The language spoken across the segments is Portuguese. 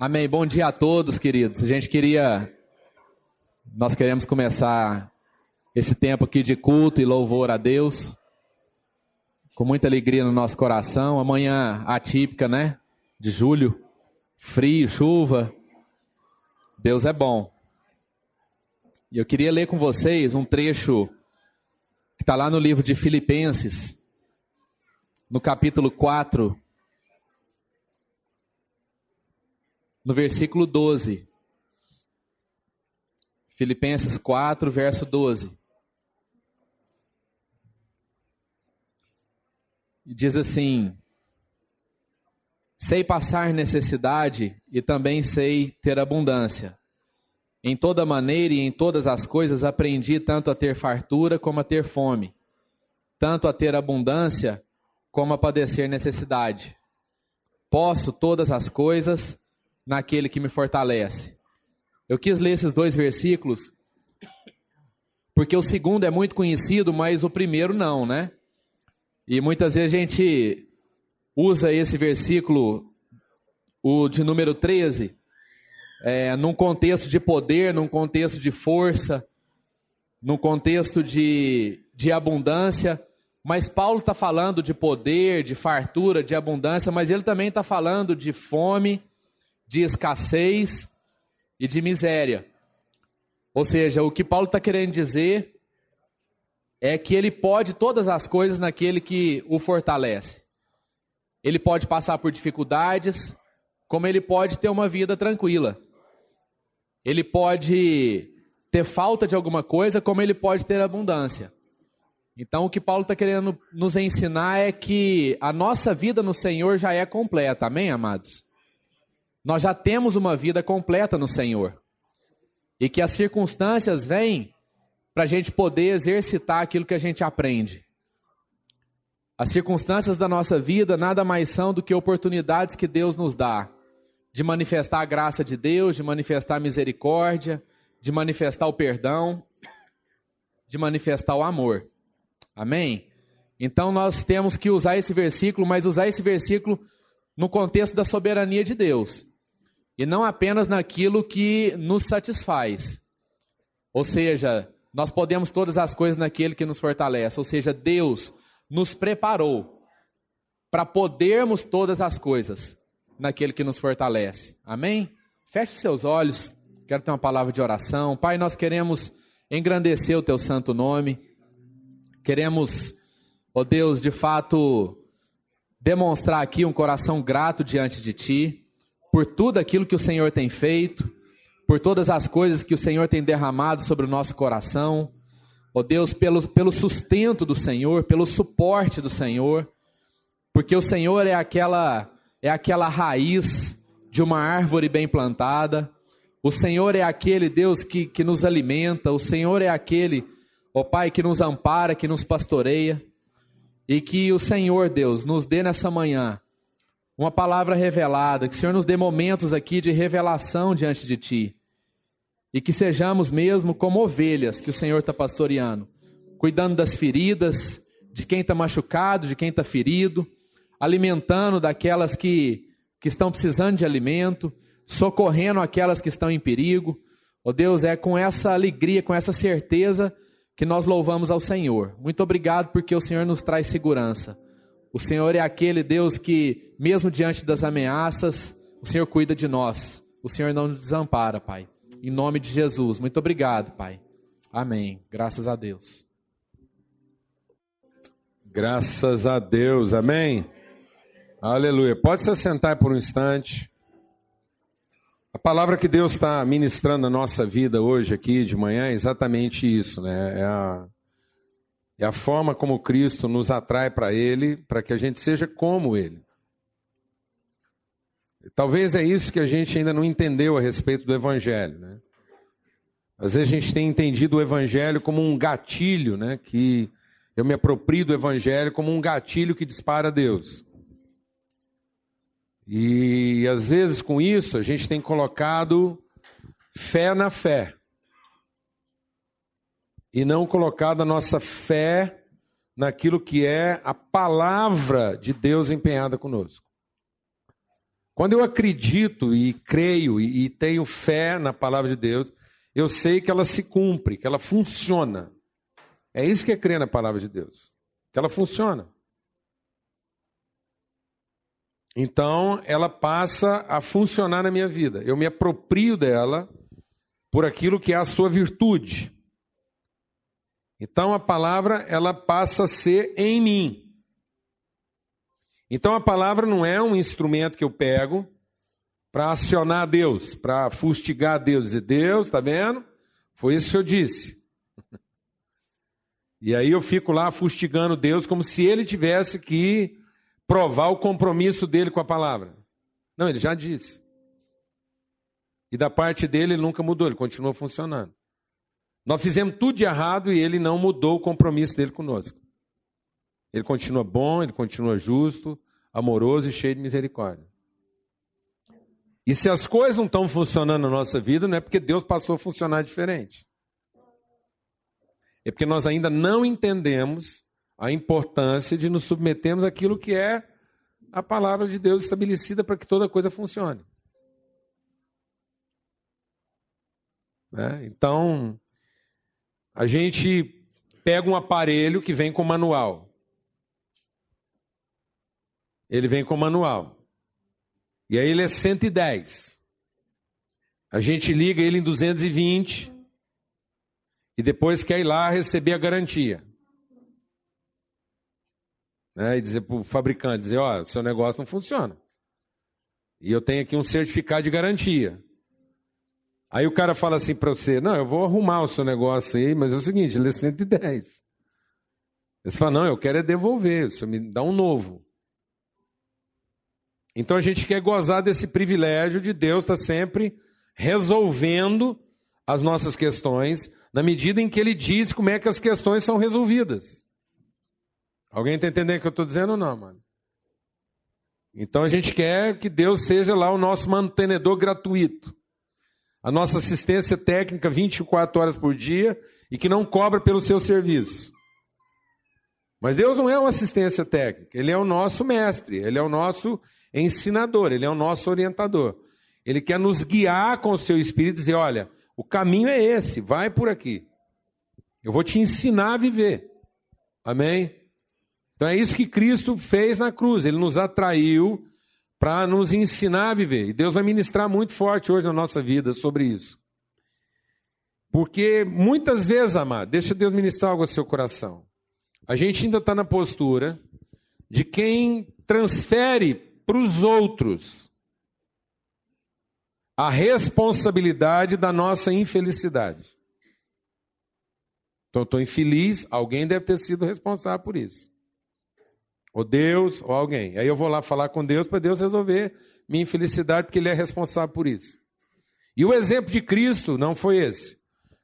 Amém. Bom dia a todos, queridos. A gente queria. Nós queremos começar esse tempo aqui de culto e louvor a Deus. Com muita alegria no nosso coração. Amanhã atípica, né? De julho. Frio, chuva. Deus é bom. E eu queria ler com vocês um trecho que está lá no livro de Filipenses, no capítulo 4, no versículo 12. Filipenses 4, verso 12. E diz assim: Sei passar necessidade e também sei ter abundância. Em toda maneira e em todas as coisas aprendi tanto a ter fartura como a ter fome, tanto a ter abundância como a padecer necessidade. Posso todas as coisas naquele que me fortalece. Eu quis ler esses dois versículos porque o segundo é muito conhecido, mas o primeiro não, né? E muitas vezes a gente usa esse versículo, o de número 13, é, num contexto de poder, num contexto de força, num contexto de, de abundância. Mas Paulo está falando de poder, de fartura, de abundância, mas ele também está falando de fome, de escassez e de miséria. Ou seja, o que Paulo está querendo dizer é que ele pode todas as coisas naquele que o fortalece. Ele pode passar por dificuldades, como ele pode ter uma vida tranquila. Ele pode ter falta de alguma coisa, como ele pode ter abundância. Então, o que Paulo está querendo nos ensinar é que a nossa vida no Senhor já é completa, amém, amados? Nós já temos uma vida completa no Senhor. E que as circunstâncias vêm para a gente poder exercitar aquilo que a gente aprende. As circunstâncias da nossa vida nada mais são do que oportunidades que Deus nos dá de manifestar a graça de Deus, de manifestar a misericórdia, de manifestar o perdão, de manifestar o amor. Amém? Então nós temos que usar esse versículo, mas usar esse versículo no contexto da soberania de Deus e não apenas naquilo que nos satisfaz. Ou seja, nós podemos todas as coisas naquele que nos fortalece. Ou seja, Deus nos preparou para podermos todas as coisas naquele que nos fortalece. Amém? Feche seus olhos. Quero ter uma palavra de oração. Pai, nós queremos engrandecer o teu santo nome. Queremos, ó oh Deus, de fato, demonstrar aqui um coração grato diante de ti por tudo aquilo que o Senhor tem feito, por todas as coisas que o Senhor tem derramado sobre o nosso coração. Ó Deus, pelo, pelo sustento do Senhor, pelo suporte do Senhor, porque o Senhor é aquela, é aquela raiz de uma árvore bem plantada. O Senhor é aquele Deus que, que nos alimenta, o Senhor é aquele, ó Pai, que nos ampara, que nos pastoreia. E que o Senhor, Deus, nos dê nessa manhã uma palavra revelada, que o Senhor nos dê momentos aqui de revelação diante de Ti. E que sejamos mesmo como ovelhas que o Senhor está pastoreando, cuidando das feridas, de quem está machucado, de quem está ferido, alimentando daquelas que, que estão precisando de alimento, socorrendo aquelas que estão em perigo. Ó oh Deus, é com essa alegria, com essa certeza que nós louvamos ao Senhor. Muito obrigado porque o Senhor nos traz segurança. O Senhor é aquele Deus que, mesmo diante das ameaças, o Senhor cuida de nós. O Senhor não nos desampara, Pai. Em nome de Jesus. Muito obrigado, Pai. Amém. Graças a Deus. Graças a Deus. Amém. Aleluia. Pode se assentar por um instante. A palavra que Deus está ministrando na nossa vida hoje aqui de manhã é exatamente isso, né? É a é a forma como Cristo nos atrai para Ele, para que a gente seja como Ele. Talvez é isso que a gente ainda não entendeu a respeito do Evangelho. Né? Às vezes a gente tem entendido o Evangelho como um gatilho, né? que eu me aproprio do Evangelho como um gatilho que dispara a Deus. E às vezes com isso a gente tem colocado fé na fé e não colocado a nossa fé naquilo que é a palavra de Deus empenhada conosco. Quando eu acredito e creio e, tenho fé na palavra de Deus, eu sei que ela se cumpre, que ela funciona. É isso que é crer na palavra de Deus, que ela funciona. Então, ela passa a funcionar na minha vida. Eu me aproprio dela por aquilo que é a sua virtude. Então, a palavra, ela passa a ser em mim. Então, a palavra não é um instrumento que eu pego para acionar Deus, para fustigar Deus. Dizer, Deus, está vendo? Foi isso que eu disse. E aí eu fico lá fustigando Deus como se ele tivesse que provar o compromisso dele com a palavra. Não, ele já disse. E da parte dele, ele nunca mudou, ele continua funcionando. Nós fizemos tudo de errado e ele não mudou o compromisso dele conosco. Ele continua bom, ele continua justo, amoroso e cheio de misericórdia. E se as coisas não estão funcionando na nossa vida, não é porque Deus passou a funcionar diferente. É porque nós ainda não entendemos a importância de nos submetermos àquilo que é a palavra de Deus estabelecida para que toda coisa funcione. Né? Então, a gente pega um aparelho que vem com manual. Ele vem com manual. E aí ele é 110. A gente liga ele em 220 e depois quer ir lá receber a garantia né, e dizer para o fabricante, dizer, ó, oh, seu negócio não funciona. E eu tenho aqui um certificado de garantia. Aí o cara fala assim para você, não, eu vou arrumar o seu negócio aí, mas é o seguinte, é 110. Você fala, não, eu quero é devolver, você me dá um novo. Então a gente quer gozar desse privilégio de Deus estar tá sempre resolvendo as nossas questões, na medida em que Ele diz como é que as questões são resolvidas. Alguém está entendendo o que eu estou dizendo ou não, mano? Então a gente quer que Deus seja lá o nosso mantenedor gratuito. A nossa assistência técnica 24 horas por dia e que não cobra pelo seu serviço. Mas Deus não é uma assistência técnica, Ele é o nosso mestre, Ele é o nosso ensinador, Ele é o nosso orientador. Ele quer nos guiar com o seu espírito e dizer: olha, o caminho é esse, vai por aqui. Eu vou te ensinar a viver. Amém? Então é isso que Cristo fez na cruz. Ele nos atraiu para nos ensinar a viver. E Deus vai ministrar muito forte hoje na nossa vida sobre isso. Porque muitas vezes, amado, deixa Deus ministrar algo ao seu coração. A gente ainda está na postura de quem transfere para os outros a responsabilidade da nossa infelicidade. Então, estou infeliz, alguém deve ter sido responsável por isso. Ou Deus, ou alguém. Aí eu vou lá falar com Deus para Deus resolver minha infelicidade, porque Ele é responsável por isso. E o exemplo de Cristo não foi esse.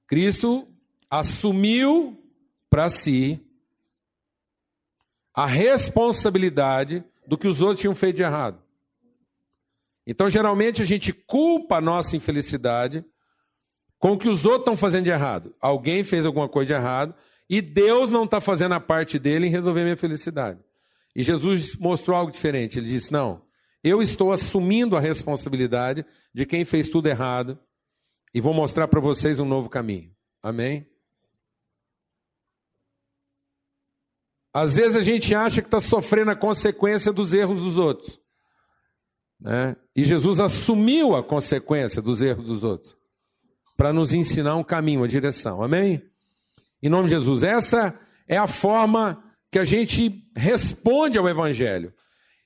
Cristo assumiu para si a responsabilidade do que os outros tinham feito de errado. Então, geralmente, a gente culpa a nossa infelicidade com o que os outros estão fazendo de errado. Alguém fez alguma coisa de errado e Deus não está fazendo a parte dele em resolver minha felicidade. E Jesus mostrou algo diferente. Ele disse: Não, eu estou assumindo a responsabilidade de quem fez tudo errado e vou mostrar para vocês um novo caminho. Amém? Às vezes a gente acha que está sofrendo a consequência dos erros dos outros. Né? E Jesus assumiu a consequência dos erros dos outros para nos ensinar um caminho, uma direção. Amém? Em nome de Jesus. Essa é a forma que a gente responde ao Evangelho.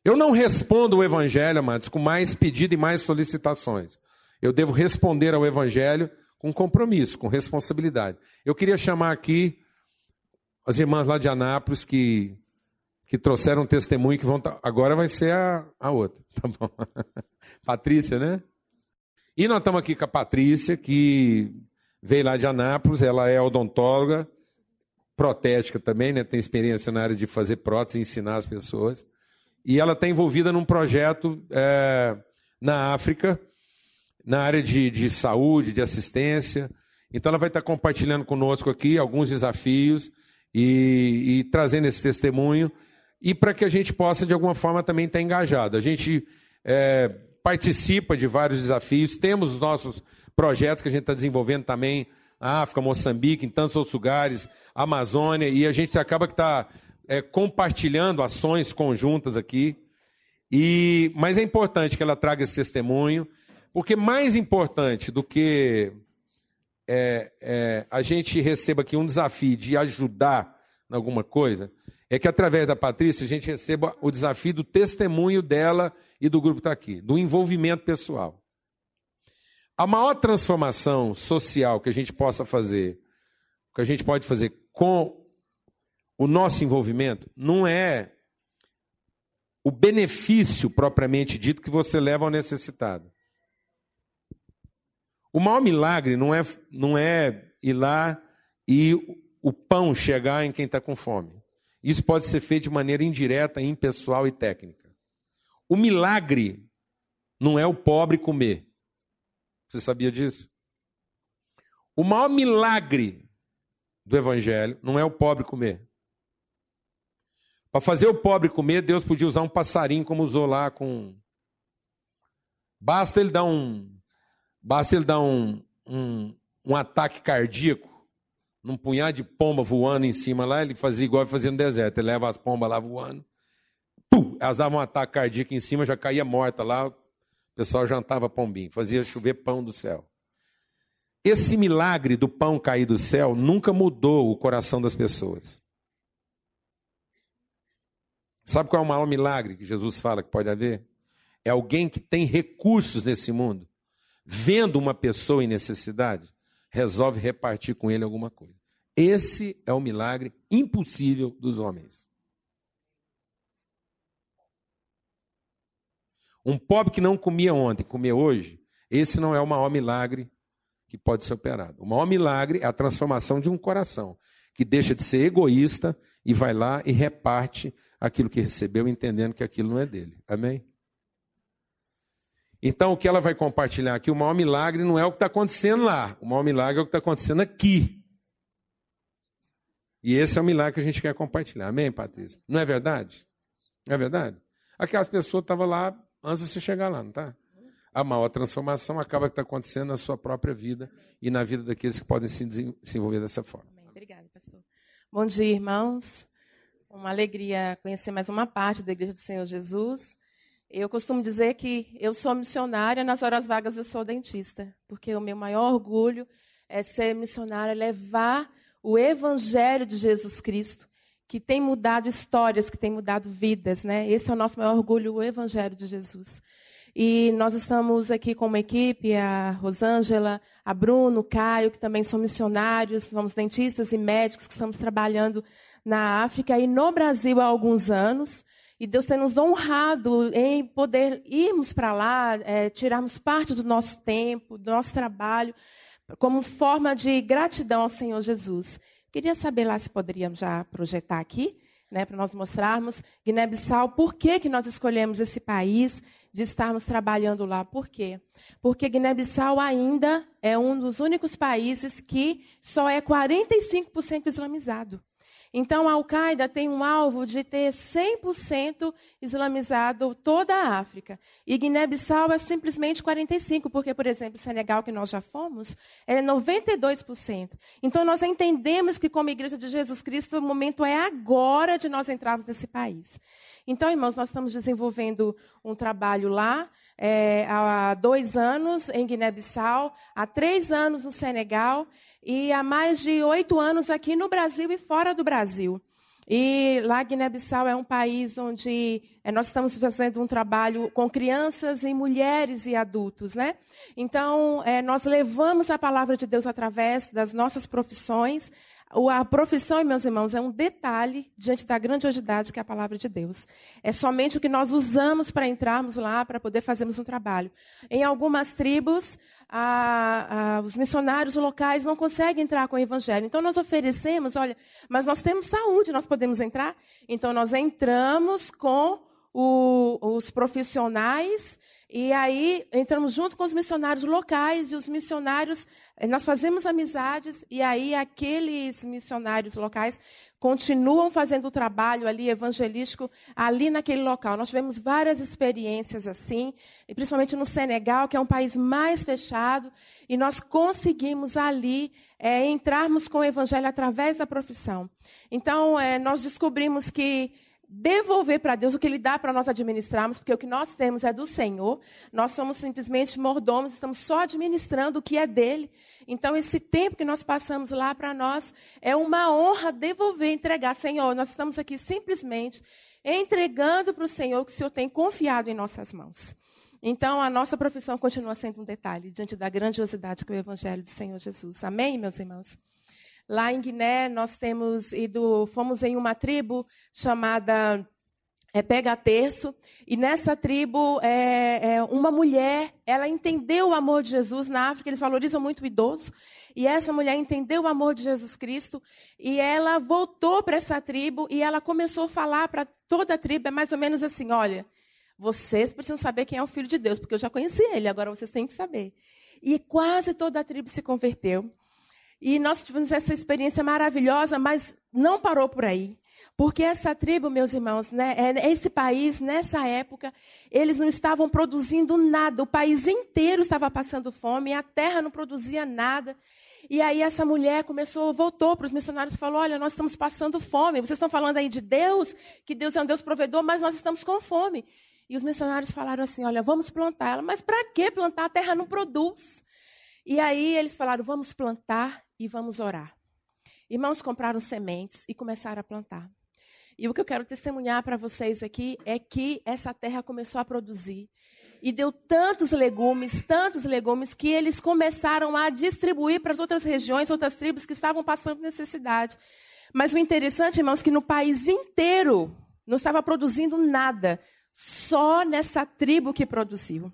Eu não respondo o Evangelho, amados, com mais pedido e mais solicitações. Eu devo responder ao Evangelho com compromisso, com responsabilidade. Eu queria chamar aqui as irmãs lá de Anápolis que, que trouxeram testemunho que vão. Agora vai ser a, a outra, tá bom? Patrícia, né? E nós estamos aqui com a Patrícia, que veio lá de Anápolis, ela é odontóloga, protética também, né? tem experiência na área de fazer prótese ensinar as pessoas. E ela está envolvida num projeto é, na África, na área de, de saúde, de assistência. Então ela vai estar tá compartilhando conosco aqui alguns desafios e, e trazendo esse testemunho e para que a gente possa, de alguma forma, também estar tá engajado. A gente é, participa de vários desafios, temos os nossos projetos que a gente está desenvolvendo também, África, Moçambique, em tantos outros lugares, Amazônia, e a gente acaba que está é, compartilhando ações conjuntas aqui. E, mas é importante que ela traga esse testemunho, porque mais importante do que é, é, a gente receba aqui um desafio de ajudar em alguma coisa, é que através da Patrícia a gente receba o desafio do testemunho dela e do grupo que está aqui, do envolvimento pessoal. A maior transformação social que a gente possa fazer, que a gente pode fazer com o nosso envolvimento, não é o benefício propriamente dito que você leva ao necessitado. O maior milagre não é, não é ir lá e o pão chegar em quem está com fome. Isso pode ser feito de maneira indireta, impessoal e técnica. O milagre não é o pobre comer. Você sabia disso? O maior milagre do evangelho não é o pobre comer. Para fazer o pobre comer, Deus podia usar um passarinho como usou lá com Basta ele dar um basta ele dar um, um, um ataque cardíaco num punhado de pomba voando em cima lá, ele fazia igual ele fazia no deserto. Ele leva as pombas lá voando, pum, elas davam um ataque cardíaco em cima, já caía morta lá, pessoal jantava pombinho, fazia chover pão do céu. Esse milagre do pão cair do céu nunca mudou o coração das pessoas. Sabe qual é o maior milagre que Jesus fala que pode haver? É alguém que tem recursos nesse mundo, vendo uma pessoa em necessidade, resolve repartir com ele alguma coisa. Esse é o milagre impossível dos homens. Um pobre que não comia ontem, comia hoje, esse não é o maior milagre que pode ser operado. O maior milagre é a transformação de um coração que deixa de ser egoísta e vai lá e reparte aquilo que recebeu, entendendo que aquilo não é dele. Amém? Então, o que ela vai compartilhar aqui, o maior milagre não é o que está acontecendo lá, o maior milagre é o que está acontecendo aqui. E esse é o milagre que a gente quer compartilhar. Amém, Patrícia? Não é verdade? Não é verdade? Aquelas pessoas estavam lá antes de você chegar lá, não está? A maior transformação acaba que está acontecendo na sua própria vida e na vida daqueles que podem se desenvolver dessa forma. Amém. Obrigada, pastor. Bom dia, irmãos. Uma alegria conhecer mais uma parte da Igreja do Senhor Jesus. Eu costumo dizer que eu sou missionária, nas horas vagas eu sou dentista, porque o meu maior orgulho é ser missionária, levar o evangelho de Jesus Cristo, que tem mudado histórias, que tem mudado vidas, né? Esse é o nosso maior orgulho, o evangelho de Jesus. E nós estamos aqui com uma equipe, a Rosângela, a Bruno, o Caio, que também são missionários, somos dentistas e médicos que estamos trabalhando na África e no Brasil há alguns anos. E Deus tem nos honrado em poder irmos para lá, é, tirarmos parte do nosso tempo, do nosso trabalho, como forma de gratidão ao Senhor Jesus. Queria saber lá se poderíamos já projetar aqui, né, para nós mostrarmos Guiné-Bissau, por que, que nós escolhemos esse país, de estarmos trabalhando lá. Por quê? Porque Guiné-Bissau ainda é um dos únicos países que só é 45% islamizado. Então, a Al-Qaeda tem um alvo de ter 100% islamizado toda a África. E Guiné-Bissau é simplesmente 45%, porque, por exemplo, Senegal, que nós já fomos, é 92%. Então, nós entendemos que, como Igreja de Jesus Cristo, o momento é agora de nós entrarmos nesse país. Então, irmãos, nós estamos desenvolvendo um trabalho lá é, há dois anos em Guiné-Bissau, há três anos no Senegal e há mais de oito anos aqui no Brasil e fora do Brasil. E lá Guiné-Bissau é um país onde é, nós estamos fazendo um trabalho com crianças e mulheres e adultos, né? Então, é, nós levamos a palavra de Deus através das nossas profissões. A profissão, meus irmãos, é um detalhe diante da grandiosidade que é a palavra de Deus. É somente o que nós usamos para entrarmos lá, para poder fazermos um trabalho. Em algumas tribos, a, a, os missionários locais não conseguem entrar com o evangelho. Então nós oferecemos, olha, mas nós temos saúde, nós podemos entrar. Então nós entramos com o, os profissionais E aí entramos junto com os missionários locais e os missionários, eh, nós fazemos amizades e aí aqueles missionários locais continuam fazendo o trabalho ali evangelístico ali naquele local. Nós tivemos várias experiências assim, e principalmente no Senegal, que é um país mais fechado, e nós conseguimos ali é, entrarmos com o evangelho através da profissão. Então, é, nós descobrimos que devolver para Deus o que Ele dá para nós administrarmos, porque o que nós temos é do Senhor. Nós somos simplesmente mordomos, estamos só administrando o que é dele. Então, esse tempo que nós passamos lá para nós é uma honra devolver, entregar. Senhor, nós estamos aqui simplesmente entregando para o Senhor o que o Senhor tem confiado em nossas mãos. Então, a nossa profissão continua sendo um detalhe diante da grandiosidade que é o Evangelho do Senhor Jesus. Amém, meus irmãos? Lá em Guiné, nós temos ido, fomos em uma tribo chamada é, Pega Terço, e nessa tribo, é, é, uma mulher, ela entendeu o amor de Jesus na África, eles valorizam muito o idoso, e essa mulher entendeu o amor de Jesus Cristo, e ela voltou para essa tribo, e ela começou a falar para toda a tribo, é mais ou menos assim, olha, vocês precisam saber quem é o Filho de Deus, porque eu já conheci ele, agora vocês têm que saber. E quase toda a tribo se converteu. E nós tivemos essa experiência maravilhosa, mas não parou por aí. Porque essa tribo, meus irmãos, né, é, esse país, nessa época, eles não estavam produzindo nada. O país inteiro estava passando fome, a terra não produzia nada. E aí essa mulher começou, voltou para os missionários e falou: Olha, nós estamos passando fome. Vocês estão falando aí de Deus, que Deus é um Deus provedor, mas nós estamos com fome. E os missionários falaram assim: Olha, vamos plantar. Ela, mas para que plantar? A terra não produz. E aí eles falaram: Vamos plantar e vamos orar. Irmãos compraram sementes e começaram a plantar. E o que eu quero testemunhar para vocês aqui é que essa terra começou a produzir. E deu tantos legumes, tantos legumes, que eles começaram a distribuir para as outras regiões, outras tribos que estavam passando necessidade. Mas o interessante, irmãos, é que no país inteiro não estava produzindo nada, só nessa tribo que produziu.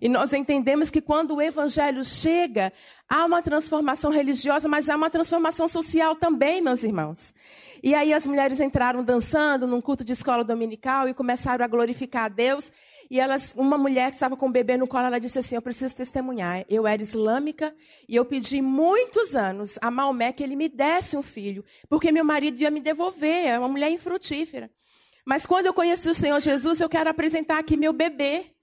E nós entendemos que quando o evangelho chega, há uma transformação religiosa, mas há uma transformação social também, meus irmãos. E aí as mulheres entraram dançando num culto de escola dominical e começaram a glorificar a Deus. E elas, uma mulher que estava com o bebê no colo, ela disse assim: Eu preciso testemunhar. Eu era islâmica e eu pedi muitos anos a Maomé que ele me desse um filho, porque meu marido ia me devolver. É uma mulher infrutífera. Mas quando eu conheci o Senhor Jesus, eu quero apresentar aqui meu bebê.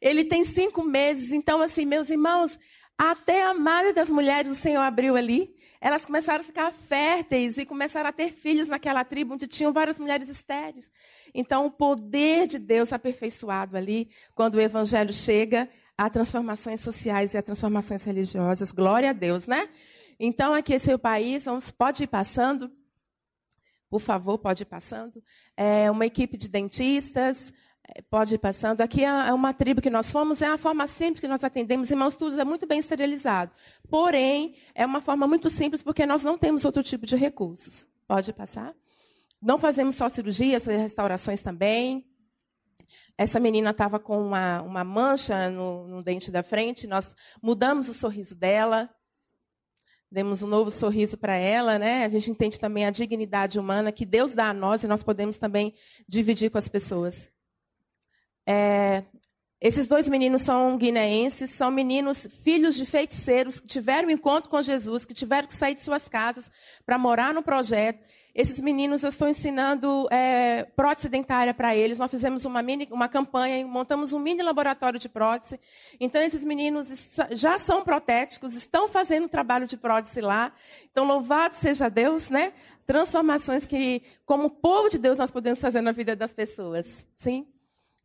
Ele tem cinco meses. Então, assim, meus irmãos, até a madre das mulheres o Senhor abriu ali. Elas começaram a ficar férteis e começaram a ter filhos naquela tribo onde tinham várias mulheres estéreis. Então, o poder de Deus aperfeiçoado ali, quando o evangelho chega, há transformações sociais e há transformações religiosas. Glória a Deus, né? Então, aqui esse é o país. Vamos, pode ir passando. Por favor, pode ir passando. É uma equipe de dentistas, pode ir passando. Aqui é, é uma tribo que nós fomos, é a forma simples que nós atendemos. Irmãos, tudo é muito bem esterilizado. Porém, é uma forma muito simples porque nós não temos outro tipo de recursos. Pode passar? Não fazemos só cirurgias, restaurações também. Essa menina estava com uma, uma mancha no, no dente da frente, nós mudamos o sorriso dela, demos um novo sorriso para ela, né? A gente entende também a dignidade humana que Deus dá a nós e nós podemos também dividir com as pessoas. É, esses dois meninos são guineenses, são meninos filhos de feiticeiros que tiveram um encontro com Jesus, que tiveram que sair de suas casas para morar no projeto. Esses meninos eu estou ensinando é, prótese dentária para eles. Nós fizemos uma, mini, uma campanha, montamos um mini laboratório de prótese. Então, esses meninos já são protéticos, estão fazendo trabalho de prótese lá. Então, louvado seja Deus, né? Transformações que, como povo de Deus, nós podemos fazer na vida das pessoas. Sim?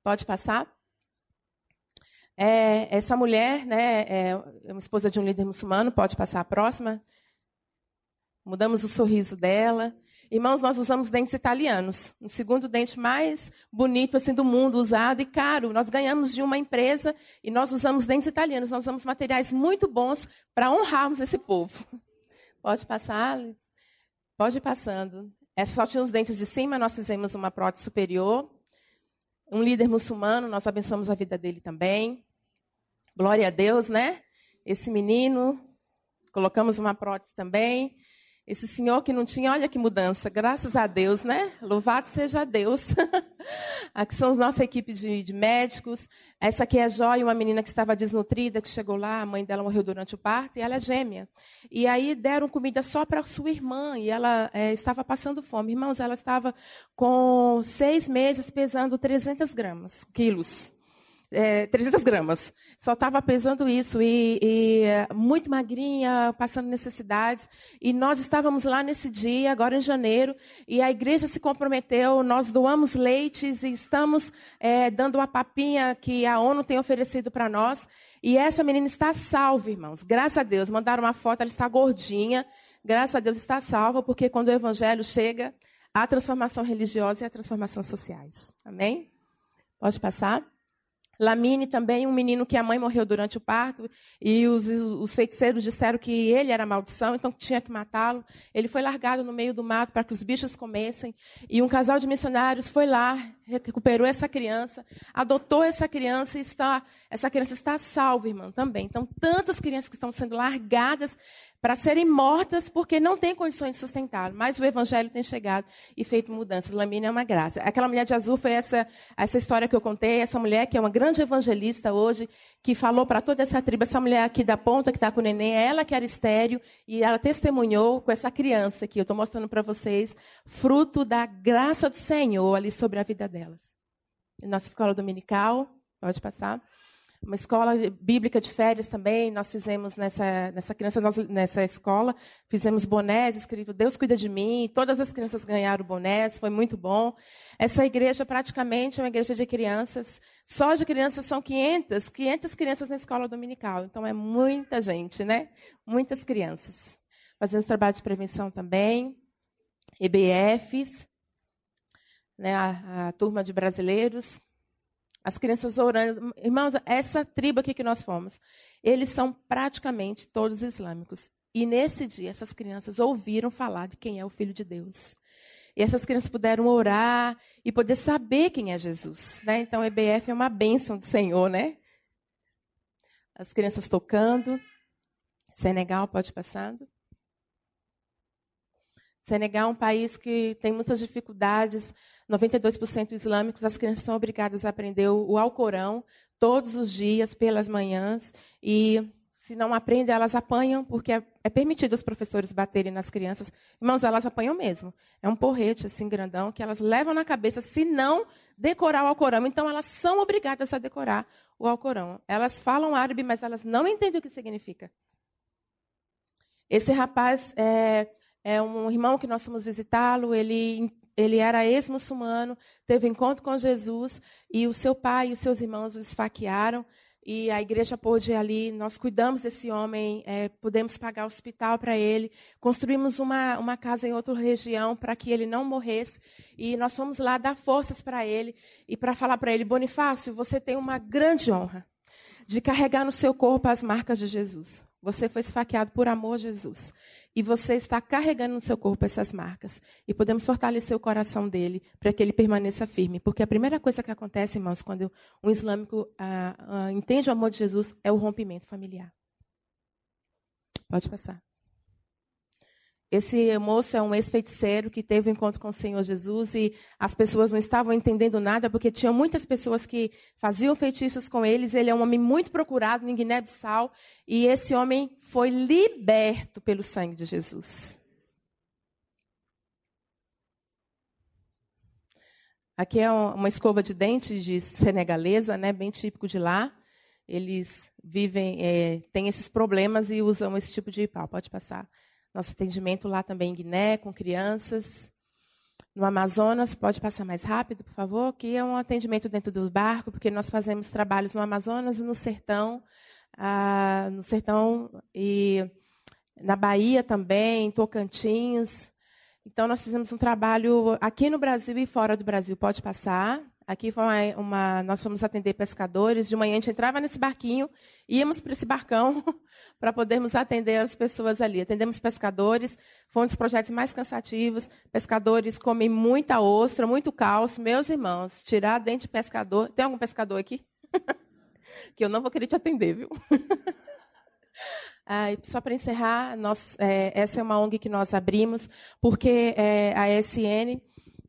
Pode passar? É, essa mulher, né, é uma esposa de um líder muçulmano, pode passar a próxima. Mudamos o sorriso dela. Irmãos, nós usamos dentes italianos. O segundo dente mais bonito assim do mundo, usado e caro. Nós ganhamos de uma empresa e nós usamos dentes italianos. Nós usamos materiais muito bons para honrarmos esse povo. Pode passar? Pode ir passando. Essa só tinha os dentes de cima, nós fizemos uma prótese superior um líder muçulmano, nós abençoamos a vida dele também. Glória a Deus, né? Esse menino, colocamos uma prótese também. Esse senhor que não tinha, olha que mudança, graças a Deus, né? Louvado seja Deus. aqui são a nossa equipe de, de, médicos. Essa aqui é a Joia, uma menina que estava desnutrida, que chegou lá, a mãe dela morreu durante o parto, e ela é gêmea. E aí deram comida só para sua irmã, e ela é, estava passando fome. Irmãos, ela estava com seis meses, pesando 300 gramas, quilos é, 300 gramas. Só estava pesando isso e, e, muito magrinha, passando necessidades. E nós estávamos lá nesse dia, agora em janeiro, e a igreja se comprometeu. Nós doamos leites e estamos é, dando a papinha que a ONU tem oferecido para nós. E essa menina está salva, irmãos. Graças a Deus. Mandaram uma foto, ela está gordinha. Graças a Deus está salva, porque quando o evangelho chega, há transformação religiosa e a transformação sociais. Amém? Pode passar? Lamine também, um menino que a mãe morreu durante o parto, e os, os feiticeiros disseram que ele era maldição, então tinha que matá-lo. Ele foi largado no meio do mato para que os bichos comessem. E um casal de missionários foi lá, recuperou essa criança, adotou essa criança e está, essa criança está salva, irmã, também. Então, tantas crianças que estão sendo largadas para serem mortas porque não têm condições de sustentá-lo. Mas o evangelho tem chegado e feito mudanças. Lamina é uma graça. Aquela mulher de azul foi essa, essa história que eu contei, essa mulher que é uma grande evangelista hoje, que falou para toda essa tribo, essa mulher aqui da ponta que está com o neném, ela que era estéreo, e ela testemunhou com essa criança que eu estou mostrando para vocês, fruto da graça do Senhor ali sobre a vida delas. Nossa escola dominical, pode passar uma escola bíblica de férias também, nós fizemos nessa, nessa criança, nós, nessa escola, fizemos bonés escrito Deus cuida de mim, todas as crianças ganharam bonés, foi muito bom. Essa igreja praticamente é uma igreja de crianças, só de crianças são 500, 500 crianças na escola dominical, então é muita gente, né? Muitas crianças. Fazemos trabalho de prevenção também, EBFs, né, a, a turma de brasileiros, as crianças orando. Irmãos, essa tribo aqui que nós fomos, eles são praticamente todos islâmicos. E nesse dia, essas crianças ouviram falar de quem é o Filho de Deus. E essas crianças puderam orar e poder saber quem é Jesus. Né? Então, EBF é uma bênção do Senhor, né? As crianças tocando. Senegal, pode passando. Senegal é um país que tem muitas dificuldades 92% islâmicos, as crianças são obrigadas a aprender o Alcorão todos os dias, pelas manhãs, e se não aprendem, elas apanham, porque é, é, permitido os professores baterem nas crianças. Irmãos, elas apanham mesmo. É um porrete assim grandão que elas levam na cabeça se não decorar o Alcorão. Então, elas são obrigadas a decorar o Alcorão. Elas falam árabe, mas elas não entendem o que significa. Esse rapaz é, é um irmão que nós fomos visitá-lo. Ele ele era ex-muçulmano, teve encontro com Jesus e o seu pai e os seus irmãos o esfaquearam. E a igreja pôde ali, nós cuidamos desse homem, é, pudemos pagar hospital para ele, construímos uma, uma casa em outra região para que ele não morresse. E nós fomos lá dar forças para ele e para falar para ele: Bonifácio, você tem uma grande honra de carregar no seu corpo as marcas de Jesus. Você foi esfaqueado por amor a Jesus. E você está carregando no seu corpo essas marcas. E podemos fortalecer o coração dele para que ele permaneça firme. Porque a primeira coisa que acontece, irmãos, quando um islâmico ah, ah, entende o amor de Jesus é o rompimento familiar. Pode passar. Esse moço é um ex-feiticeiro que teve um encontro com o Senhor Jesus e as pessoas não estavam entendendo nada porque tinha muitas pessoas que faziam feitiços com eles. Ele é um homem muito procurado em Guiné-Bissau e esse homem foi liberto pelo sangue de Jesus. Aqui é uma escova de dente de senegalesa, né, bem típico de lá. Eles vivem, é, têm esses problemas e usam esse tipo de pau. Pode passar. Nosso atendimento lá também em Guiné, com crianças. No Amazonas, pode passar mais rápido, por favor, que é um atendimento dentro do barco, porque nós fazemos trabalhos no Amazonas e no sertão, ah, no sertão e na Bahia também, em Tocantins. Então, nós fizemos um trabalho aqui no Brasil e fora do Brasil. Pode passar. Aqui foi uma, uma, nós fomos atender pescadores. De manhã a gente entrava nesse barquinho, íamos para esse barcão para podermos atender as pessoas ali. Atendemos pescadores, foi um dos projetos mais cansativos. Pescadores comem muita ostra, muito cálcio. Meus irmãos, tirar dente de pescador. Tem algum pescador aqui? que eu não vou querer te atender, viu? Ah, só para encerrar, nós, é, essa é uma ONG que nós abrimos, porque é, a SN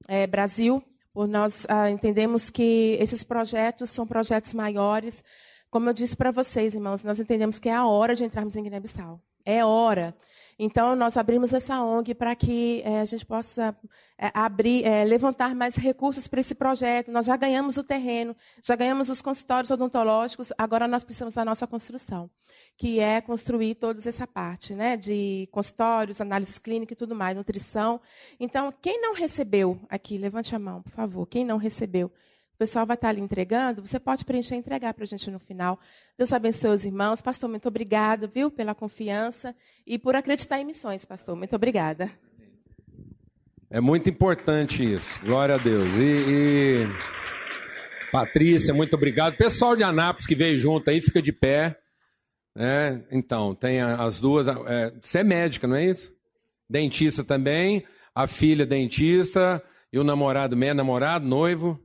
é, Brasil, nós ah, entendemos que esses projetos são projetos maiores. Como eu disse para vocês, irmãos, nós entendemos que é a hora de entrarmos em Guiné-Bissau. É hora. Então, nós abrimos essa ONG para que é, a gente possa é, abrir, é, levantar mais recursos para esse projeto. Nós já ganhamos o terreno, já ganhamos os consultórios odontológicos, agora nós precisamos da nossa construção, que é construir toda essa parte né, de consultórios, análise clínica e tudo mais, nutrição. Então, quem não recebeu aqui, levante a mão, por favor. Quem não recebeu, pessoal vai estar ali entregando, você pode preencher e entregar para a gente no final. Deus abençoe os irmãos. Pastor, muito obrigada, viu, pela confiança e por acreditar em missões, pastor. Muito obrigada. É muito importante isso. Glória a Deus. E, e... Patrícia, muito obrigado. Pessoal de Anápolis que veio junto aí, fica de pé. É, então, tem as duas. É, você é médica, não é isso? Dentista também. A filha dentista. E o namorado, meio namorado, noivo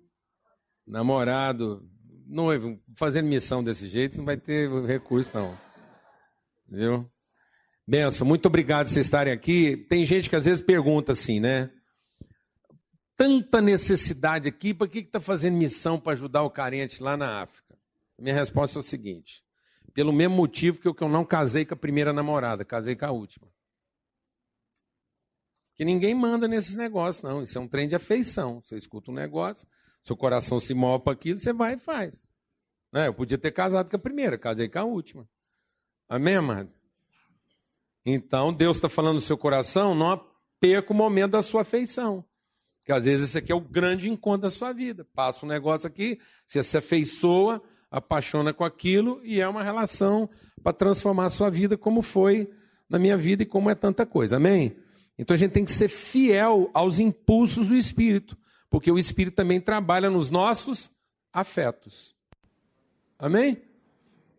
namorado, noivo, fazendo missão desse jeito, não vai ter recurso, não. Viu? Benção, muito obrigado por vocês estarem aqui. Tem gente que às vezes pergunta assim, né? Tanta necessidade aqui, para que está fazendo missão para ajudar o carente lá na África? Minha resposta é o seguinte: pelo mesmo motivo que eu, que eu não casei com a primeira namorada, casei com a última. Que ninguém manda nesses negócios, não. Isso é um trem de afeição. Você escuta um negócio, seu coração se move para aquilo, você vai e faz. Né? Eu podia ter casado com a primeira, casei com a última. Amém, amado? Então, Deus está falando no seu coração, não perca o momento da sua afeição. Porque às vezes esse aqui é o grande encontro da sua vida. Passa um negócio aqui, você se afeiçoa, apaixona com aquilo e é uma relação para transformar a sua vida, como foi na minha vida e como é tanta coisa. Amém? Então a gente tem que ser fiel aos impulsos do Espírito porque o Espírito também trabalha nos nossos afetos. Amém?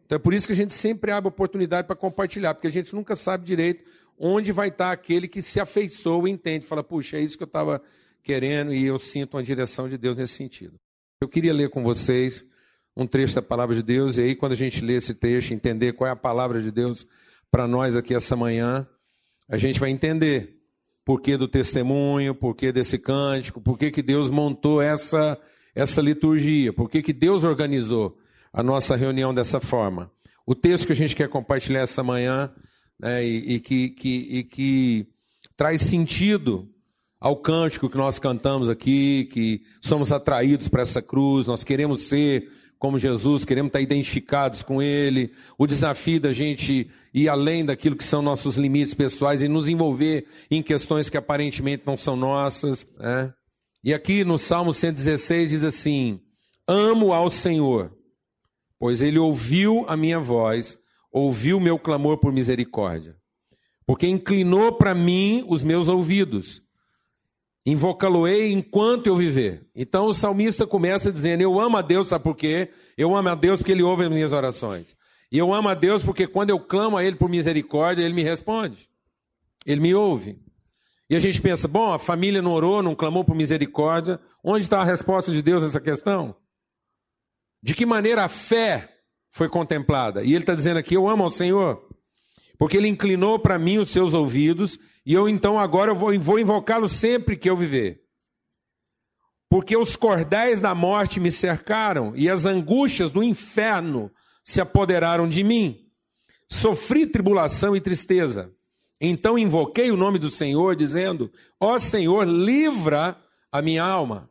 Então é por isso que a gente sempre abre oportunidade para compartilhar, porque a gente nunca sabe direito onde vai estar aquele que se afeiçoou e entende, fala, puxa, é isso que eu estava querendo e eu sinto uma direção de Deus nesse sentido. Eu queria ler com vocês um trecho da palavra de Deus, e aí quando a gente lê esse trecho, entender qual é a palavra de Deus para nós aqui essa manhã, a gente vai entender porquê do testemunho, porquê desse cântico, porquê que Deus montou essa, essa liturgia, porquê que Deus organizou a nossa reunião dessa forma. O texto que a gente quer compartilhar essa manhã né, e, e, que, que, e que traz sentido ao cântico que nós cantamos aqui, que somos atraídos para essa cruz, nós queremos ser como Jesus, queremos estar identificados com Ele. O desafio da gente ir além daquilo que são nossos limites pessoais e nos envolver em questões que aparentemente não são nossas. Né? E aqui no Salmo 116 diz assim: Amo ao Senhor, pois Ele ouviu a minha voz, ouviu meu clamor por misericórdia, porque inclinou para mim os meus ouvidos Invocá-lo-ei enquanto eu viver. Então o salmista começa dizendo: Eu amo a Deus, sabe por quê? Eu amo a Deus porque Ele ouve as minhas orações. E eu amo a Deus porque quando eu clamo a Ele por misericórdia, Ele me responde. Ele me ouve. E a gente pensa: bom, a família não orou, não clamou por misericórdia. Onde está a resposta de Deus nessa questão? De que maneira a fé foi contemplada? E ele está dizendo aqui: Eu amo ao Senhor, porque Ele inclinou para mim os seus ouvidos e eu então agora eu vou, vou invocá-lo sempre que eu viver. Porque os cordéis da morte me cercaram e as angústias do inferno se apoderaram de mim. Sofri tribulação e tristeza. Então invoquei o nome do Senhor, dizendo: Ó oh, Senhor, livra a minha alma.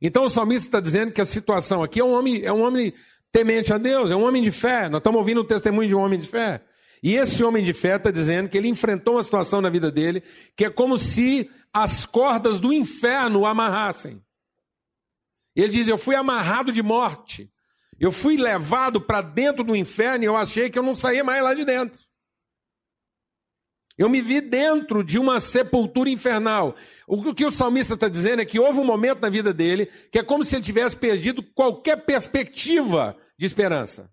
Então o salmista está dizendo que a situação aqui é um homem, é um homem temente a Deus, é um homem de fé. Nós estamos ouvindo o testemunho de um homem de fé. E esse homem de fé está dizendo que ele enfrentou uma situação na vida dele que é como se as cordas do inferno o amarrassem. Ele diz: Eu fui amarrado de morte. Eu fui levado para dentro do inferno e eu achei que eu não saía mais lá de dentro. Eu me vi dentro de uma sepultura infernal. O que o salmista está dizendo é que houve um momento na vida dele que é como se ele tivesse perdido qualquer perspectiva de esperança.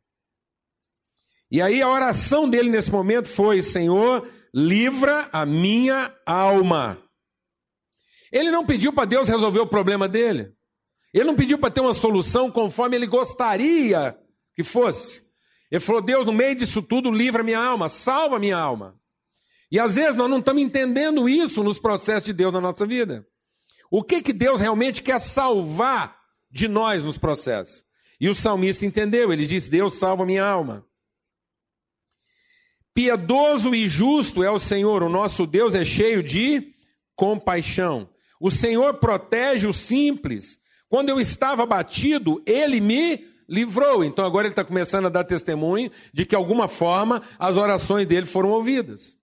E aí a oração dele nesse momento foi: Senhor, livra a minha alma. Ele não pediu para Deus resolver o problema dele. Ele não pediu para ter uma solução conforme ele gostaria que fosse. Ele falou: Deus, no meio disso tudo, livra minha alma, salva minha alma. E às vezes nós não estamos entendendo isso nos processos de Deus na nossa vida. O que, que Deus realmente quer salvar de nós nos processos? E o salmista entendeu, ele diz: Deus salva minha alma. Piedoso e justo é o Senhor, o nosso Deus é cheio de compaixão. O Senhor protege o simples. Quando eu estava abatido, ele me livrou. Então agora ele está começando a dar testemunho de que, de alguma forma, as orações dele foram ouvidas.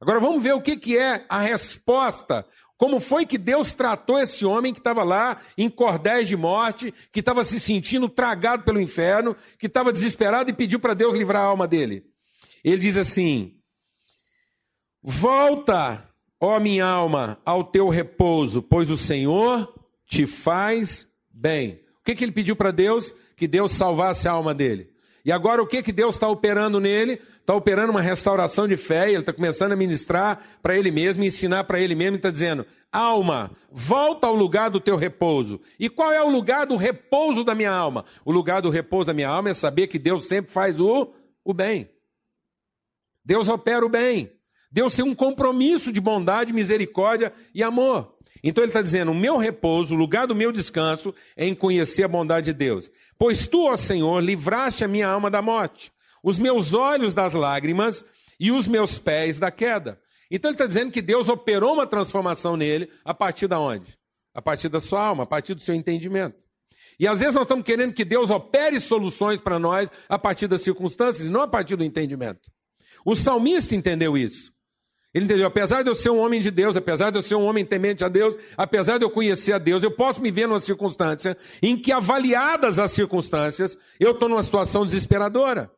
Agora vamos ver o que, que é a resposta. Como foi que Deus tratou esse homem que estava lá em cordéis de morte, que estava se sentindo tragado pelo inferno, que estava desesperado e pediu para Deus livrar a alma dele? Ele diz assim: Volta, ó minha alma, ao teu repouso, pois o Senhor te faz bem. O que, que ele pediu para Deus? Que Deus salvasse a alma dele. E agora o que, que Deus está operando nele? Está operando uma restauração de fé, ele está começando a ministrar para ele mesmo, ensinar para ele mesmo, e está dizendo: alma, volta ao lugar do teu repouso. E qual é o lugar do repouso da minha alma? O lugar do repouso da minha alma é saber que Deus sempre faz o, o bem. Deus opera o bem. Deus tem um compromisso de bondade, misericórdia e amor. Então ele está dizendo: o meu repouso, o lugar do meu descanso é em conhecer a bondade de Deus. Pois tu, ó Senhor, livraste a minha alma da morte, os meus olhos das lágrimas e os meus pés da queda. Então ele está dizendo que Deus operou uma transformação nele a partir da onde? A partir da sua alma, a partir do seu entendimento. E às vezes nós estamos querendo que Deus opere soluções para nós a partir das circunstâncias e não a partir do entendimento. O salmista entendeu isso. Ele entendeu, apesar de eu ser um homem de Deus, apesar de eu ser um homem temente a Deus, apesar de eu conhecer a Deus, eu posso me ver numa circunstância em que, avaliadas as circunstâncias, eu estou numa situação desesperadora.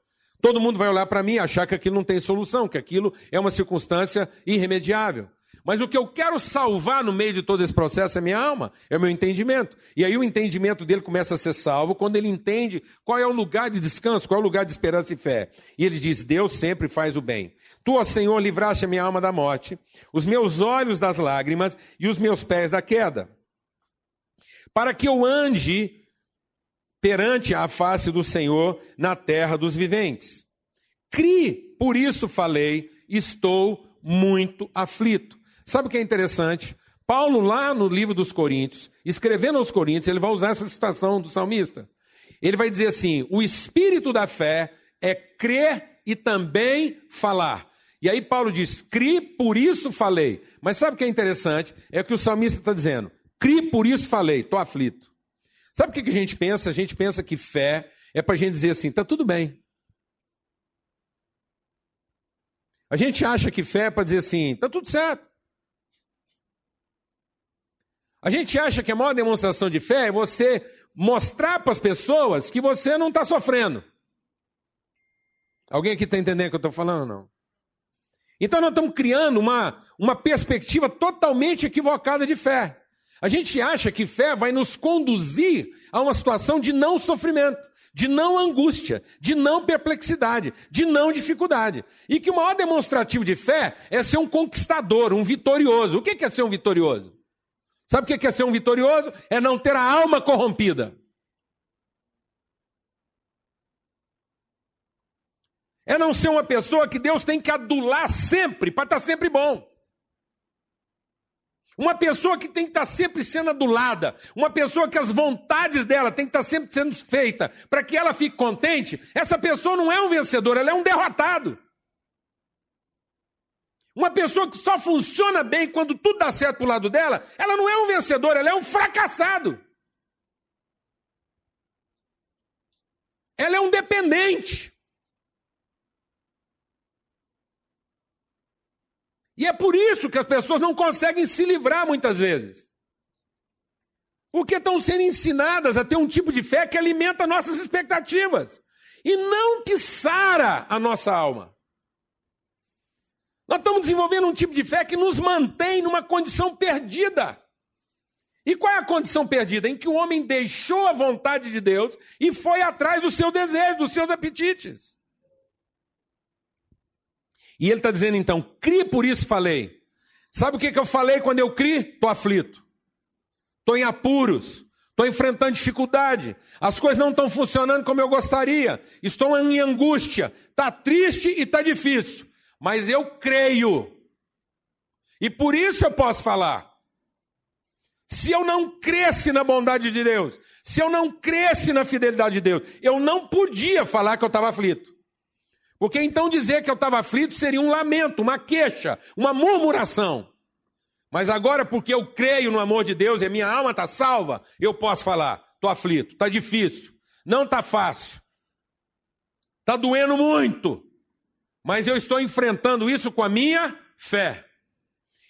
Todo mundo vai olhar para mim e achar que aquilo não tem solução, que aquilo é uma circunstância irremediável. Mas o que eu quero salvar no meio de todo esse processo é minha alma, é o meu entendimento. E aí o entendimento dele começa a ser salvo quando ele entende qual é o lugar de descanso, qual é o lugar de esperança e fé. E ele diz: Deus sempre faz o bem. Tu, ó Senhor, livraste a minha alma da morte, os meus olhos das lágrimas e os meus pés da queda. Para que eu ande perante a face do Senhor na terra dos viventes. Cri, por isso falei, estou muito aflito. Sabe o que é interessante? Paulo, lá no livro dos Coríntios, escrevendo aos Coríntios, ele vai usar essa citação do salmista. Ele vai dizer assim: o espírito da fé é crer e também falar. E aí Paulo diz: cri, por isso falei. Mas sabe o que é interessante? É que o salmista está dizendo: cri, por isso falei, estou aflito. Sabe o que a gente pensa? A gente pensa que fé é para a gente dizer assim: está tudo bem. A gente acha que fé é para dizer assim: está tudo certo. A gente acha que a maior demonstração de fé é você mostrar para as pessoas que você não está sofrendo. Alguém aqui está entendendo o que eu estou falando não? Então nós estamos criando uma, uma perspectiva totalmente equivocada de fé. A gente acha que fé vai nos conduzir a uma situação de não sofrimento, de não angústia, de não perplexidade, de não dificuldade. E que o maior demonstrativo de fé é ser um conquistador, um vitorioso. O que é ser um vitorioso? Sabe o que é ser um vitorioso? É não ter a alma corrompida. É não ser uma pessoa que Deus tem que adular sempre, para estar tá sempre bom. Uma pessoa que tem que estar tá sempre sendo adulada. Uma pessoa que as vontades dela tem que estar tá sempre sendo feita para que ela fique contente. Essa pessoa não é um vencedor, ela é um derrotado. Uma pessoa que só funciona bem quando tudo dá certo pro lado dela, ela não é um vencedor, ela é um fracassado. Ela é um dependente. E é por isso que as pessoas não conseguem se livrar muitas vezes. Porque estão sendo ensinadas a ter um tipo de fé que alimenta nossas expectativas e não que sara a nossa alma. Nós estamos desenvolvendo um tipo de fé que nos mantém numa condição perdida. E qual é a condição perdida? Em que o homem deixou a vontade de Deus e foi atrás do seu desejo, dos seus apetites. E ele está dizendo então: crie, por isso falei. Sabe o que, que eu falei quando eu crie? Estou aflito, estou em apuros, estou enfrentando dificuldade, as coisas não estão funcionando como eu gostaria, estou em angústia, está triste e está difícil, mas eu creio, e por isso eu posso falar. Se eu não cresce na bondade de Deus, se eu não cresce na fidelidade de Deus, eu não podia falar que eu estava aflito. Porque então dizer que eu estava aflito seria um lamento, uma queixa, uma murmuração. Mas agora, porque eu creio no amor de Deus e a minha alma está salva, eu posso falar: estou aflito, está difícil, não está fácil, está doendo muito, mas eu estou enfrentando isso com a minha fé.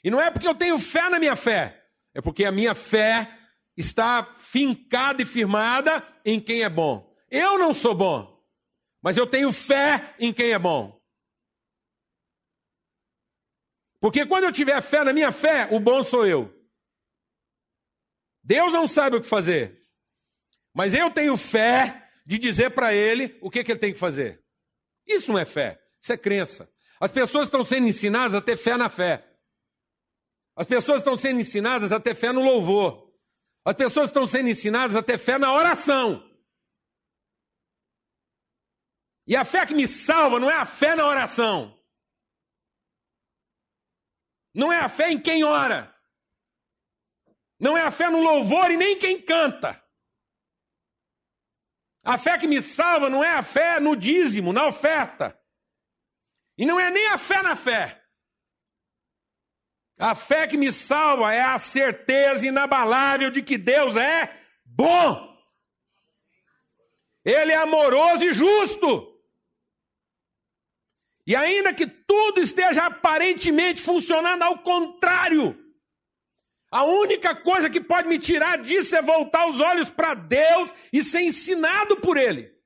E não é porque eu tenho fé na minha fé, é porque a minha fé está fincada e firmada em quem é bom. Eu não sou bom, mas eu tenho fé em quem é bom. Porque quando eu tiver fé na minha fé, o bom sou eu. Deus não sabe o que fazer, mas eu tenho fé de dizer para ele o que, que ele tem que fazer. Isso não é fé, isso é crença. As pessoas estão sendo ensinadas a ter fé na fé. As pessoas estão sendo ensinadas a ter fé no louvor. As pessoas estão sendo ensinadas a ter fé na oração. E a fé que me salva não é a fé na oração. Não é a fé em quem ora. Não é a fé no louvor e nem quem canta. A fé que me salva não é a fé no dízimo, na oferta. E não é nem a fé na fé. A fé que me salva é a certeza inabalável de que Deus é bom. Ele é amoroso e justo. E ainda que tudo esteja aparentemente funcionando ao contrário, a única coisa que pode me tirar disso é voltar os olhos para Deus e ser ensinado por Ele.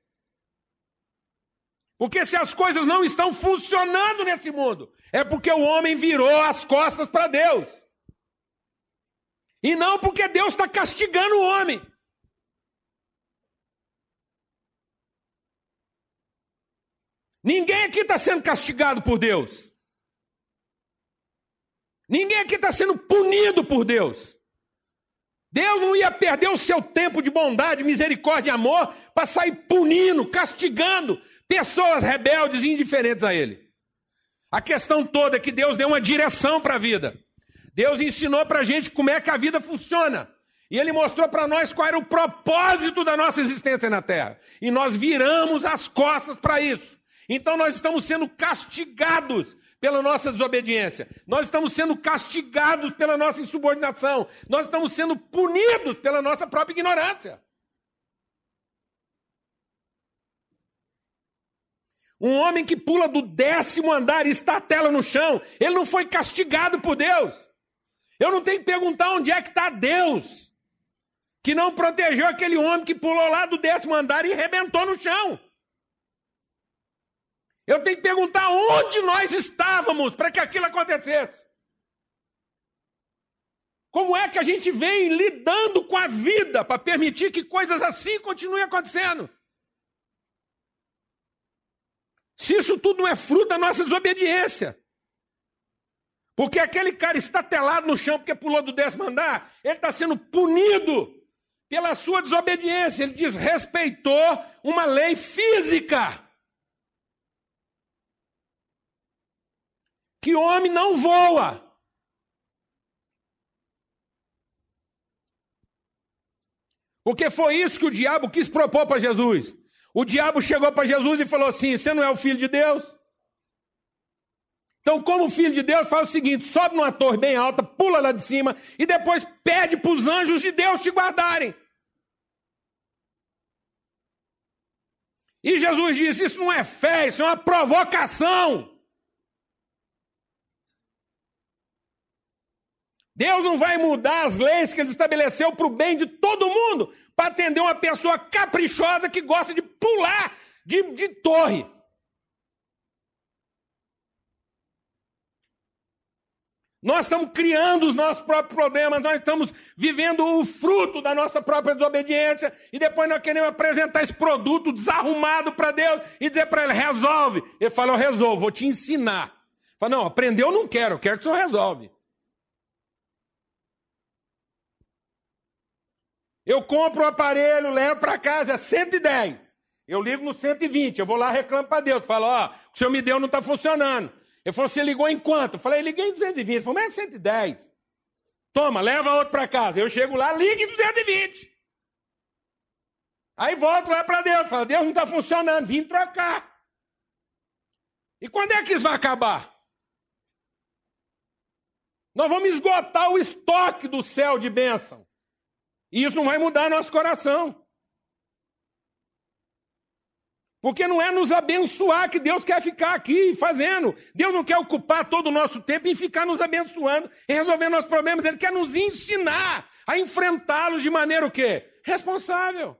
Porque se as coisas não estão funcionando nesse mundo, é porque o homem virou as costas para Deus. E não porque Deus está castigando o homem. Ninguém aqui está sendo castigado por Deus. Ninguém aqui está sendo punido por Deus. Deus não ia perder o seu tempo de bondade, misericórdia e amor para sair punindo, castigando pessoas rebeldes e indiferentes a Ele. A questão toda é que Deus deu uma direção para a vida. Deus ensinou para a gente como é que a vida funciona. E Ele mostrou para nós qual era o propósito da nossa existência na Terra. E nós viramos as costas para isso. Então nós estamos sendo castigados pela nossa desobediência. Nós estamos sendo castigados pela nossa insubordinação. Nós estamos sendo punidos pela nossa própria ignorância. Um homem que pula do décimo andar e tela no chão, ele não foi castigado por Deus. Eu não tenho que perguntar onde é que está Deus, que não protegeu aquele homem que pulou lá do décimo andar e arrebentou no chão. Eu tenho que perguntar onde nós estávamos para que aquilo acontecesse. Como é que a gente vem lidando com a vida para permitir que coisas assim continuem acontecendo? Se isso tudo não é fruto da nossa desobediência. Porque aquele cara está telado no chão porque pulou do décimo andar, ele está sendo punido pela sua desobediência. Ele desrespeitou uma lei física. que homem não voa. Porque foi isso que o diabo quis propor para Jesus. O diabo chegou para Jesus e falou assim: Você não é o filho de Deus? Então, como filho de Deus, faz o seguinte: sobe numa torre bem alta, pula lá de cima e depois pede para os anjos de Deus te guardarem. E Jesus disse: Isso não é fé, isso é uma provocação. Deus não vai mudar as leis que ele estabeleceu para o bem de todo mundo, para atender uma pessoa caprichosa que gosta de pular de, de torre. Nós estamos criando os nossos próprios problemas, nós estamos vivendo o fruto da nossa própria desobediência e depois nós queremos apresentar esse produto desarrumado para Deus e dizer para ele: resolve. Ele fala: eu resolvo, vou te ensinar. Fala: não, aprendeu eu não quero, eu quero que o senhor resolve. Eu compro o aparelho, levo para casa, é 110. Eu ligo no 120, eu vou lá reclamo para Deus. Falo, ó, o que o senhor me deu não está funcionando. Ele falou, você ligou em quanto? Eu falei, liguei em 220. Ele falou, mas é 110. Toma, leva outro para casa. Eu chego lá, ligo em 220. Aí volto lá para Deus. Falo, Deus não está funcionando, vim trocar. E quando é que isso vai acabar? Nós vamos esgotar o estoque do céu de bênção. E isso não vai mudar nosso coração. Porque não é nos abençoar que Deus quer ficar aqui fazendo. Deus não quer ocupar todo o nosso tempo em ficar nos abençoando e resolvendo nossos problemas. Ele quer nos ensinar a enfrentá-los de maneira o quê? Responsável.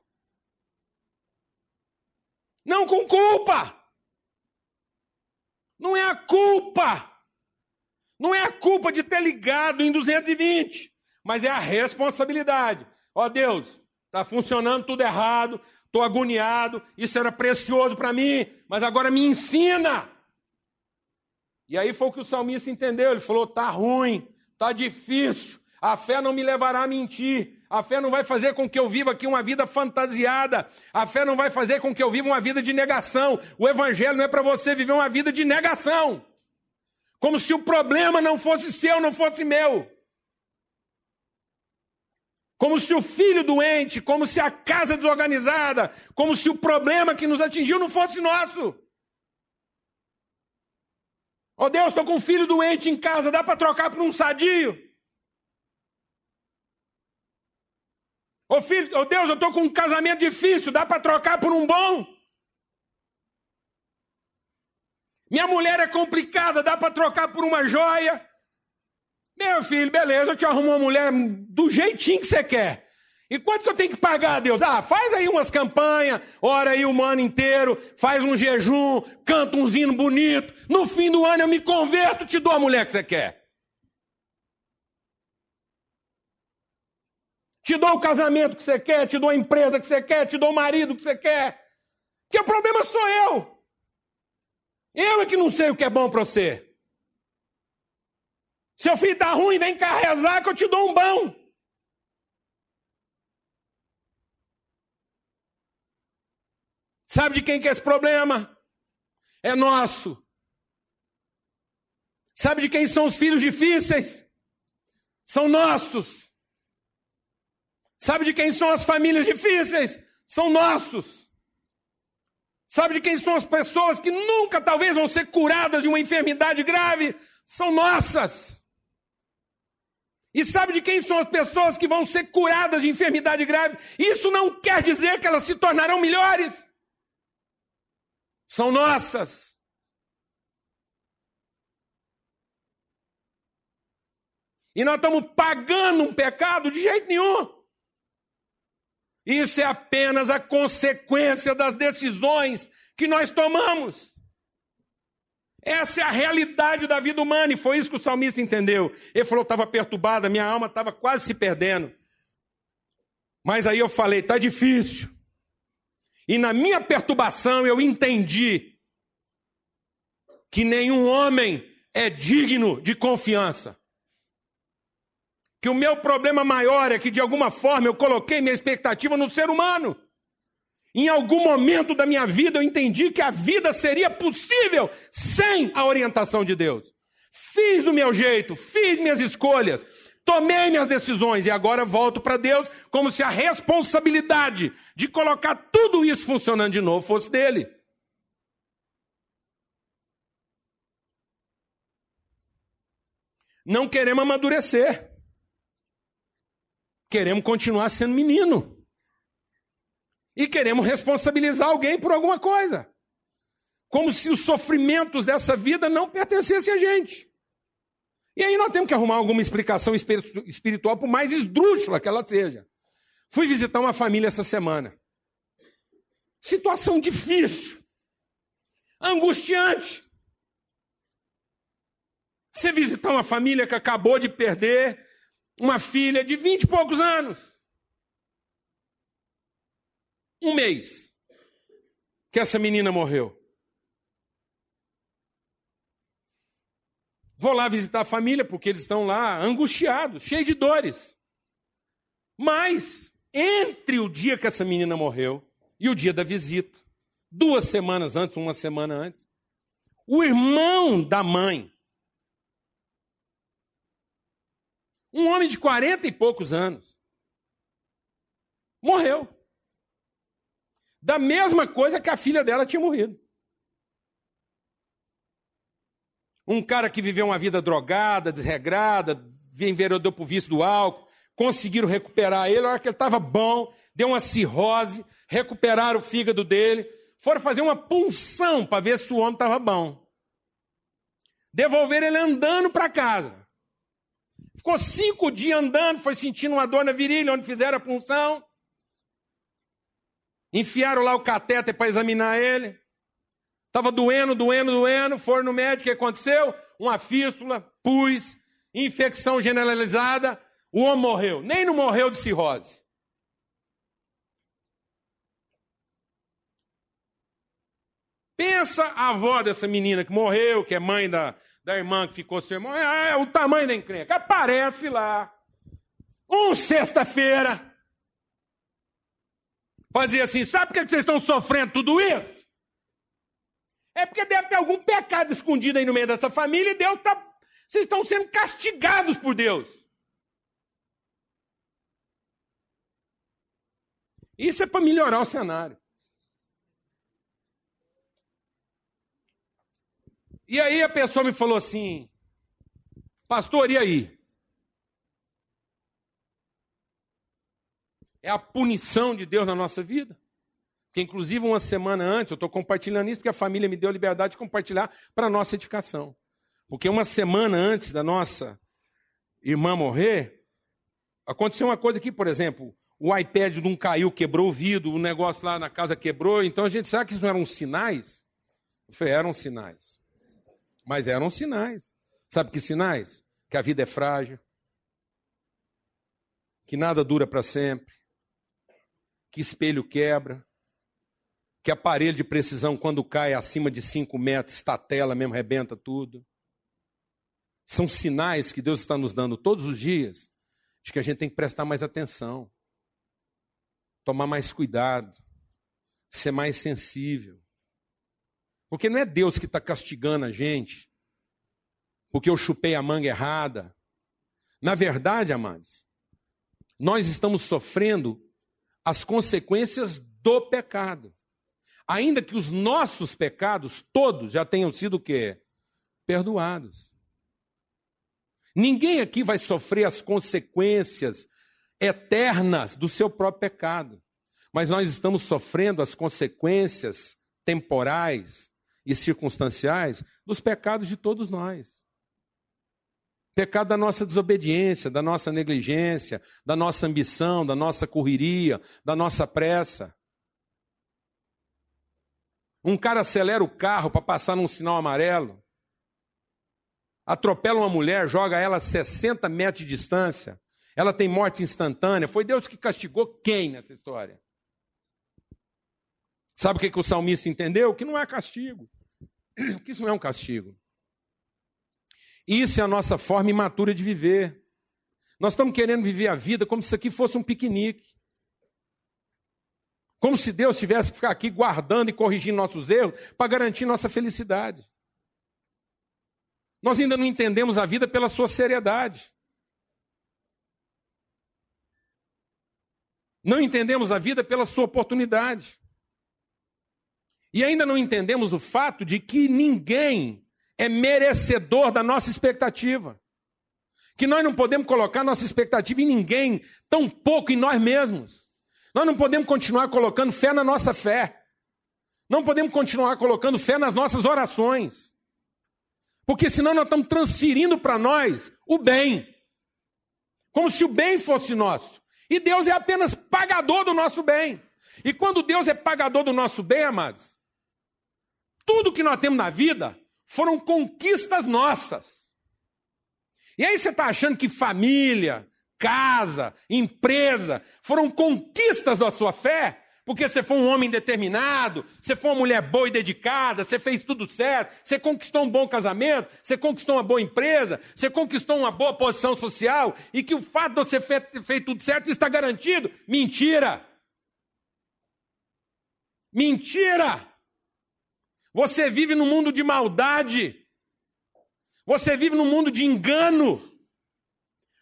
Não com culpa. Não é a culpa. Não é a culpa de ter ligado em 220, mas é a responsabilidade. Ó oh, Deus, está funcionando tudo errado, estou agoniado, isso era precioso para mim, mas agora me ensina. E aí foi o que o salmista entendeu. Ele falou: tá ruim, tá difícil, a fé não me levará a mentir. A fé não vai fazer com que eu viva aqui uma vida fantasiada. A fé não vai fazer com que eu viva uma vida de negação. O evangelho não é para você viver uma vida de negação. Como se o problema não fosse seu, não fosse meu. Como se o filho doente, como se a casa desorganizada, como se o problema que nos atingiu não fosse nosso. Ó oh Deus, estou com um filho doente em casa, dá para trocar por um sadio? Ô oh, oh Deus, eu estou com um casamento difícil, dá para trocar por um bom? Minha mulher é complicada, dá para trocar por uma joia? Meu filho, beleza, eu te arrumo uma mulher do jeitinho que você quer. E quanto que eu tenho que pagar, Deus? Ah, faz aí umas campanhas, ora aí o ano inteiro, faz um jejum, canta um hino bonito. No fim do ano eu me converto, te dou a mulher que você quer. Te dou o casamento que você quer, te dou a empresa que você quer, te dou o marido que você quer. Porque o problema sou eu. Eu é que não sei o que é bom para você. Seu filho está ruim, vem cá rezar que eu te dou um bom. Sabe de quem que é esse problema? É nosso. Sabe de quem são os filhos difíceis? São nossos. Sabe de quem são as famílias difíceis? São nossos. Sabe de quem são as pessoas que nunca talvez vão ser curadas de uma enfermidade grave? São nossas. E sabe de quem são as pessoas que vão ser curadas de enfermidade grave? Isso não quer dizer que elas se tornarão melhores. São nossas. E nós estamos pagando um pecado de jeito nenhum. Isso é apenas a consequência das decisões que nós tomamos. Essa é a realidade da vida humana, e foi isso que o salmista entendeu. Ele falou: estava perturbada, minha alma estava quase se perdendo. Mas aí eu falei: está difícil. E na minha perturbação eu entendi que nenhum homem é digno de confiança que o meu problema maior é que de alguma forma eu coloquei minha expectativa no ser humano. Em algum momento da minha vida eu entendi que a vida seria possível sem a orientação de Deus. Fiz do meu jeito, fiz minhas escolhas, tomei minhas decisões e agora volto para Deus como se a responsabilidade de colocar tudo isso funcionando de novo fosse dele. Não queremos amadurecer. Queremos continuar sendo menino. E queremos responsabilizar alguém por alguma coisa. Como se os sofrimentos dessa vida não pertencessem a gente. E aí nós temos que arrumar alguma explicação espiritual, por mais esdrúxula que ela seja. Fui visitar uma família essa semana. Situação difícil. Angustiante. Você visitar uma família que acabou de perder uma filha de vinte e poucos anos. Um mês que essa menina morreu. Vou lá visitar a família porque eles estão lá angustiados, cheios de dores. Mas entre o dia que essa menina morreu e o dia da visita, duas semanas antes, uma semana antes, o irmão da mãe, um homem de quarenta e poucos anos, morreu. Da mesma coisa que a filha dela tinha morrido. Um cara que viveu uma vida drogada, desregrada, enveredou por vício do álcool, conseguiram recuperar ele, a hora que ele estava bom, deu uma cirrose, recuperaram o fígado dele, foram fazer uma punção para ver se o homem estava bom. Devolveram ele andando para casa. Ficou cinco dias andando, foi sentindo uma dor na virilha, onde fizeram a punção. Enfiaram lá o catéter para examinar ele. Estava doendo, doendo, doendo. Foram no médico, o que aconteceu? Uma fístula, pus, infecção generalizada. O homem morreu. Nem não morreu de cirrose. Pensa a avó dessa menina que morreu, que é mãe da, da irmã que ficou sem irmão. É, é o tamanho da encrenca. Aparece lá. Um sexta-feira. Pode assim: sabe por que vocês estão sofrendo tudo isso? É porque deve ter algum pecado escondido aí no meio dessa família e Deus está. Vocês estão sendo castigados por Deus. Isso é para melhorar o cenário. E aí a pessoa me falou assim: Pastor, e aí? É a punição de Deus na nossa vida. Que inclusive uma semana antes, eu estou compartilhando isso porque a família me deu a liberdade de compartilhar para a nossa edificação. Porque uma semana antes da nossa irmã morrer, aconteceu uma coisa aqui, por exemplo, o iPad de um caiu, quebrou o vidro, o negócio lá na casa quebrou. Então a gente sabe que isso não eram sinais? Eu falei, eram sinais. Mas eram sinais. Sabe que sinais? Que a vida é frágil, que nada dura para sempre, que espelho quebra, que aparelho de precisão, quando cai acima de 5 metros, estatela mesmo, rebenta tudo. São sinais que Deus está nos dando todos os dias de que a gente tem que prestar mais atenção, tomar mais cuidado, ser mais sensível. Porque não é Deus que está castigando a gente, porque eu chupei a manga errada. Na verdade, amados, nós estamos sofrendo as consequências do pecado. Ainda que os nossos pecados todos já tenham sido o quê? Perdoados. Ninguém aqui vai sofrer as consequências eternas do seu próprio pecado. Mas nós estamos sofrendo as consequências temporais e circunstanciais dos pecados de todos nós. Pecado da nossa desobediência, da nossa negligência, da nossa ambição, da nossa correria, da nossa pressa. Um cara acelera o carro para passar num sinal amarelo, atropela uma mulher, joga ela a 60 metros de distância, ela tem morte instantânea. Foi Deus que castigou quem nessa história? Sabe o que, que o salmista entendeu? Que não é castigo. Que isso não é um castigo. Isso é a nossa forma imatura de viver. Nós estamos querendo viver a vida como se isso aqui fosse um piquenique. Como se Deus tivesse que ficar aqui guardando e corrigindo nossos erros para garantir nossa felicidade. Nós ainda não entendemos a vida pela sua seriedade. Não entendemos a vida pela sua oportunidade. E ainda não entendemos o fato de que ninguém é merecedor da nossa expectativa. Que nós não podemos colocar nossa expectativa em ninguém, tão pouco em nós mesmos. Nós não podemos continuar colocando fé na nossa fé. Não podemos continuar colocando fé nas nossas orações. Porque senão nós estamos transferindo para nós o bem. Como se o bem fosse nosso. E Deus é apenas pagador do nosso bem. E quando Deus é pagador do nosso bem, amados, tudo que nós temos na vida foram conquistas nossas. E aí você está achando que família, casa, empresa foram conquistas da sua fé? porque você foi um homem determinado, você foi uma mulher boa e dedicada, você fez tudo certo, você conquistou um bom casamento, você conquistou uma boa empresa, você conquistou uma boa posição social e que o fato de você ter feito tudo certo está garantido. Mentira! Mentira! Você vive num mundo de maldade. Você vive num mundo de engano.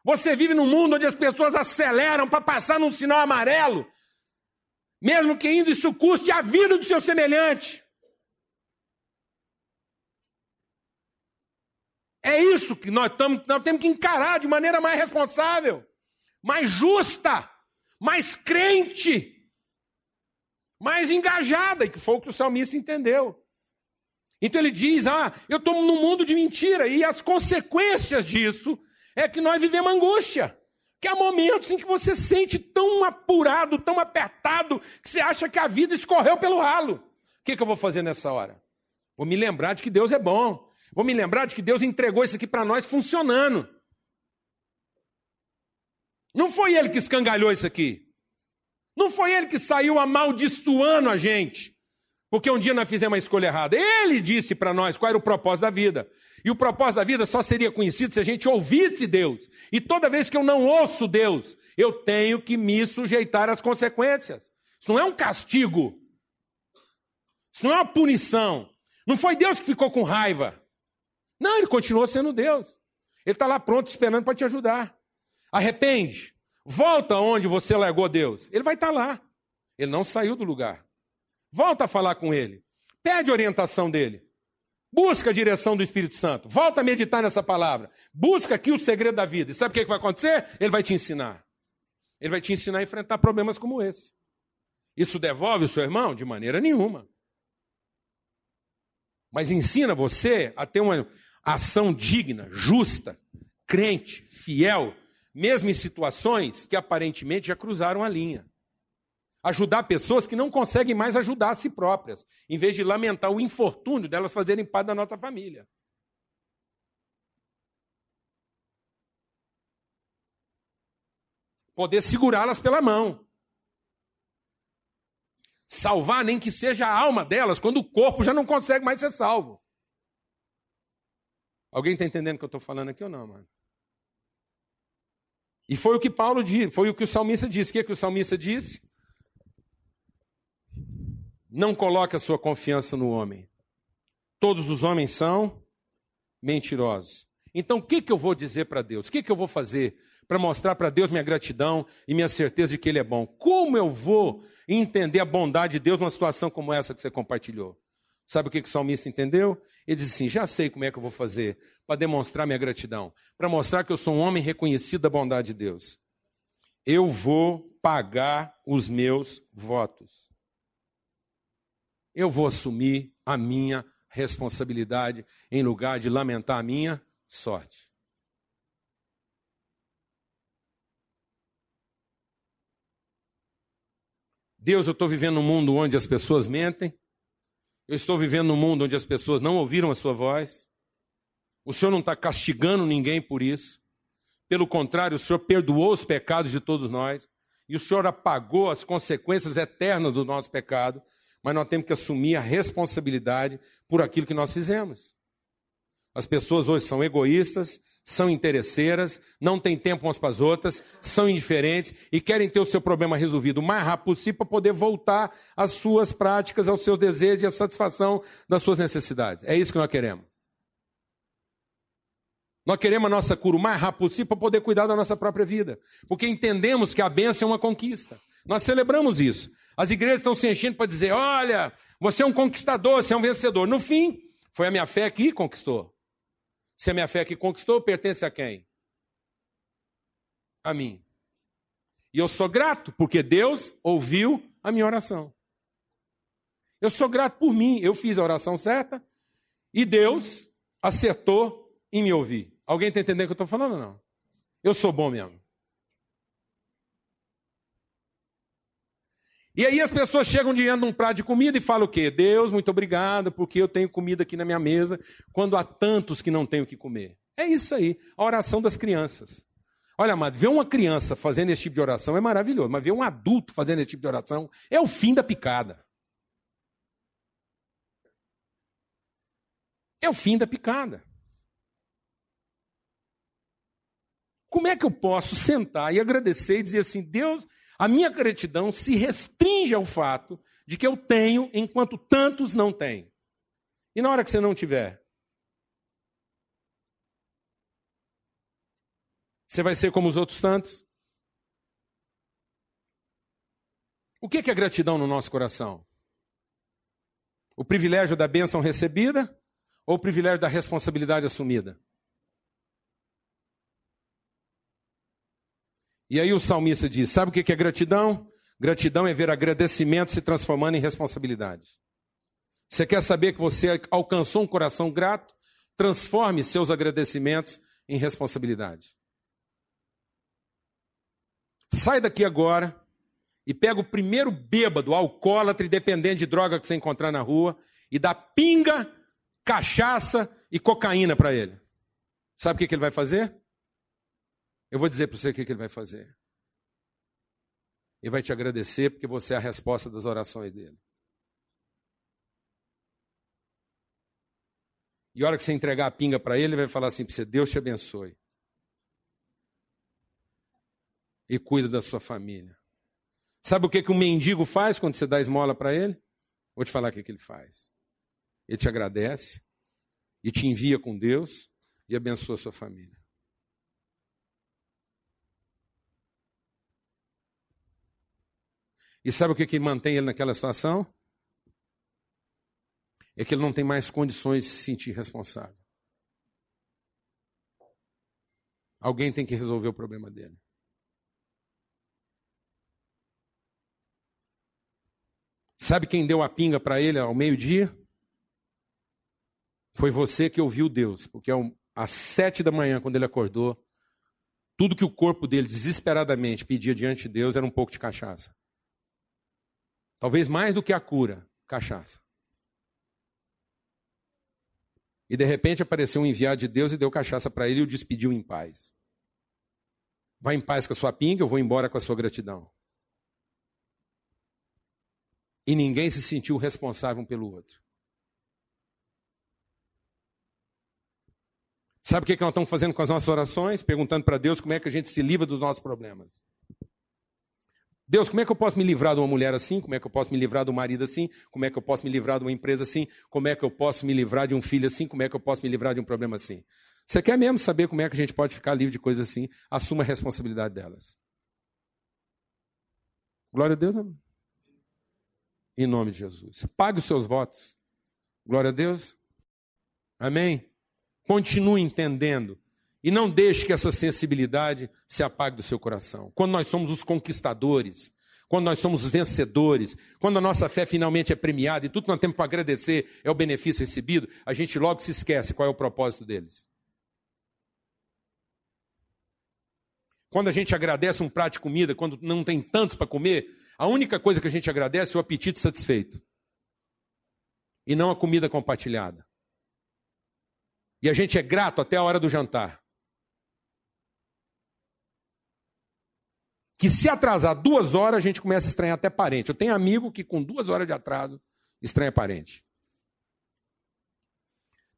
Você vive num mundo onde as pessoas aceleram para passar num sinal amarelo, mesmo que indo isso custe a vida do seu semelhante. É isso que nós, tamo, nós temos que encarar de maneira mais responsável, mais justa, mais crente, mais engajada, e que foi o que o salmista entendeu. Então ele diz: Ah, eu estou num mundo de mentira, e as consequências disso é que nós vivemos angústia. Que há momentos em que você sente tão apurado, tão apertado, que você acha que a vida escorreu pelo ralo. O que, que eu vou fazer nessa hora? Vou me lembrar de que Deus é bom. Vou me lembrar de que Deus entregou isso aqui para nós funcionando. Não foi ele que escangalhou isso aqui. Não foi ele que saiu amaldiçoando a gente. Porque um dia nós fizemos uma escolha errada. Ele disse para nós qual era o propósito da vida. E o propósito da vida só seria conhecido se a gente ouvisse Deus. E toda vez que eu não ouço Deus, eu tenho que me sujeitar às consequências. Isso não é um castigo. Isso não é uma punição. Não foi Deus que ficou com raiva. Não, ele continuou sendo Deus. Ele está lá pronto, esperando para te ajudar. Arrepende. Volta onde você largou Deus. Ele vai estar tá lá. Ele não saiu do lugar. Volta a falar com ele. Pede orientação dele. Busca a direção do Espírito Santo. Volta a meditar nessa palavra. Busca aqui o segredo da vida. E sabe o que vai acontecer? Ele vai te ensinar. Ele vai te ensinar a enfrentar problemas como esse. Isso devolve o seu irmão? De maneira nenhuma. Mas ensina você a ter uma ação digna, justa, crente, fiel, mesmo em situações que aparentemente já cruzaram a linha ajudar pessoas que não conseguem mais ajudar a si próprias, em vez de lamentar o infortúnio delas fazerem parte da nossa família. Poder segurá-las pela mão. Salvar nem que seja a alma delas, quando o corpo já não consegue mais ser salvo. Alguém está entendendo o que eu estou falando aqui ou não, mano? E foi o que Paulo disse, foi o que o salmista disse. O que, é que o salmista disse? Não coloque a sua confiança no homem. Todos os homens são mentirosos. Então, o que, que eu vou dizer para Deus? O que, que eu vou fazer para mostrar para Deus minha gratidão e minha certeza de que Ele é bom? Como eu vou entender a bondade de Deus numa situação como essa que você compartilhou? Sabe o que, que o salmista entendeu? Ele disse assim: já sei como é que eu vou fazer para demonstrar minha gratidão, para mostrar que eu sou um homem reconhecido da bondade de Deus. Eu vou pagar os meus votos eu vou assumir a minha responsabilidade em lugar de lamentar a minha sorte. Deus, eu estou vivendo num mundo onde as pessoas mentem. Eu estou vivendo num mundo onde as pessoas não ouviram a sua voz. O Senhor não está castigando ninguém por isso. Pelo contrário, o Senhor perdoou os pecados de todos nós. E o Senhor apagou as consequências eternas do nosso pecado mas nós temos que assumir a responsabilidade por aquilo que nós fizemos. As pessoas hoje são egoístas, são interesseiras, não têm tempo umas para as outras, são indiferentes e querem ter o seu problema resolvido o mais rápido possível para poder voltar às suas práticas, aos seus desejos e à satisfação das suas necessidades. É isso que nós queremos. Nós queremos a nossa cura o mais rápido possível para poder cuidar da nossa própria vida, porque entendemos que a bênção é uma conquista. Nós celebramos isso. As igrejas estão se enchendo para dizer: olha, você é um conquistador, você é um vencedor. No fim, foi a minha fé que conquistou. Se a minha fé que conquistou, pertence a quem? A mim. E eu sou grato, porque Deus ouviu a minha oração. Eu sou grato por mim, eu fiz a oração certa e Deus acertou em me ouvir. Alguém está entendendo o que eu estou falando ou não? Eu sou bom mesmo. E aí as pessoas chegam diante de um prato de comida e falam o quê? Deus, muito obrigado, porque eu tenho comida aqui na minha mesa, quando há tantos que não têm o que comer. É isso aí, a oração das crianças. Olha, amado, ver uma criança fazendo esse tipo de oração é maravilhoso, mas ver um adulto fazendo esse tipo de oração é o fim da picada. É o fim da picada. Como é que eu posso sentar e agradecer e dizer assim, Deus, a minha gratidão se restringe ao fato de que eu tenho enquanto tantos não têm. E na hora que você não tiver? Você vai ser como os outros tantos? O que é gratidão no nosso coração? O privilégio da bênção recebida ou o privilégio da responsabilidade assumida? E aí o salmista diz: sabe o que é gratidão? Gratidão é ver agradecimento se transformando em responsabilidade. Você quer saber que você alcançou um coração grato? Transforme seus agradecimentos em responsabilidade. Sai daqui agora e pega o primeiro bêbado, alcoólatra e dependente de droga que você encontrar na rua e dá pinga, cachaça e cocaína para ele. Sabe o que, que ele vai fazer? Eu vou dizer para você o que ele vai fazer. Ele vai te agradecer porque você é a resposta das orações dele. E a hora que você entregar a pinga para ele, ele vai falar assim para você: Deus te abençoe. E cuida da sua família. Sabe o que, que um mendigo faz quando você dá esmola para ele? Vou te falar o que, que ele faz. Ele te agradece e te envia com Deus e abençoa a sua família. E sabe o que, que mantém ele naquela situação? É que ele não tem mais condições de se sentir responsável. Alguém tem que resolver o problema dele. Sabe quem deu a pinga para ele ao meio-dia? Foi você que ouviu Deus, porque às sete da manhã, quando ele acordou, tudo que o corpo dele desesperadamente pedia diante de Deus era um pouco de cachaça. Talvez mais do que a cura, cachaça. E de repente apareceu um enviado de Deus e deu cachaça para ele e o despediu em paz. Vá em paz com a sua pinga, eu vou embora com a sua gratidão. E ninguém se sentiu responsável um pelo outro. Sabe o que nós estamos fazendo com as nossas orações? Perguntando para Deus como é que a gente se livra dos nossos problemas. Deus, como é que eu posso me livrar de uma mulher assim? Como é que eu posso me livrar do marido assim? Como é que eu posso me livrar de uma empresa assim? Como é que eu posso me livrar de um filho assim? Como é que eu posso me livrar de um problema assim? Você quer mesmo saber como é que a gente pode ficar livre de coisas assim? Assuma a responsabilidade delas. Glória a Deus, amém. Em nome de Jesus. Pague os seus votos. Glória a Deus. Amém. Continue entendendo e não deixe que essa sensibilidade se apague do seu coração. Quando nós somos os conquistadores, quando nós somos vencedores, quando a nossa fé finalmente é premiada e tudo que nós temos para agradecer é o benefício recebido, a gente logo se esquece qual é o propósito deles. Quando a gente agradece um prato de comida, quando não tem tantos para comer, a única coisa que a gente agradece é o apetite satisfeito. E não a comida compartilhada. E a gente é grato até a hora do jantar. Que se atrasar duas horas, a gente começa a estranhar até parente. Eu tenho amigo que com duas horas de atraso estranha parente.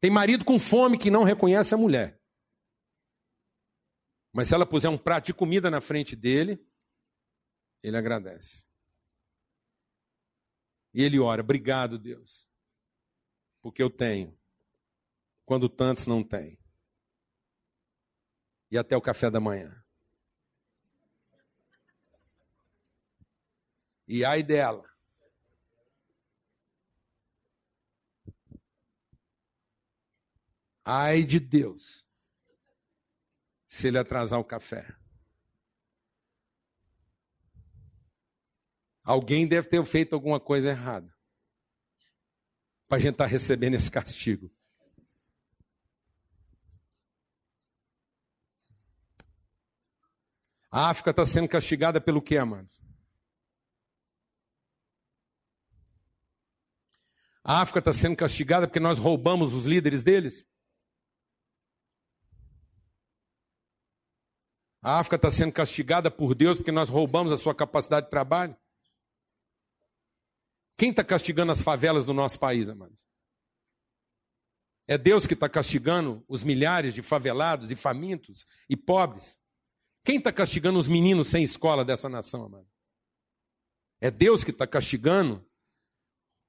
Tem marido com fome que não reconhece a mulher. Mas se ela puser um prato de comida na frente dele, ele agradece. E ele ora: Obrigado, Deus, porque eu tenho, quando tantos não têm. E até o café da manhã. E ai dela. Ai de Deus, se ele atrasar o café. Alguém deve ter feito alguma coisa errada. Para a gente estar tá recebendo esse castigo. A África está sendo castigada pelo que, amados? A África está sendo castigada porque nós roubamos os líderes deles? A África está sendo castigada por Deus porque nós roubamos a sua capacidade de trabalho. Quem está castigando as favelas do nosso país, amados? É Deus que está castigando os milhares de favelados e famintos e pobres. Quem está castigando os meninos sem escola dessa nação, amado? É Deus que está castigando.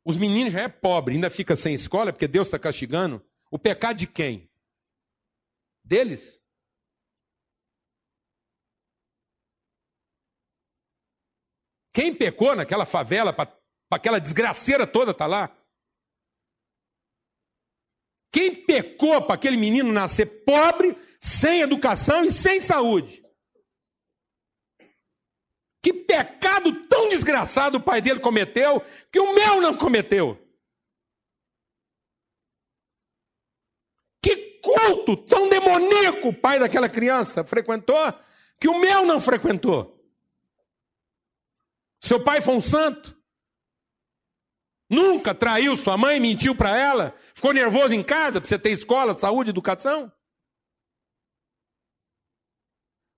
Os meninos já é pobre, ainda fica sem escola porque Deus está castigando. O pecado de quem? Deles. Quem pecou naquela favela para aquela desgraceira toda tá lá? Quem pecou para aquele menino nascer pobre, sem educação e sem saúde? Que pecado tão desgraçado o pai dele cometeu que o meu não cometeu? Que culto tão demoníaco o pai daquela criança frequentou que o meu não frequentou? Seu pai foi um santo? Nunca traiu sua mãe, mentiu para ela? Ficou nervoso em casa você ter escola, saúde, educação?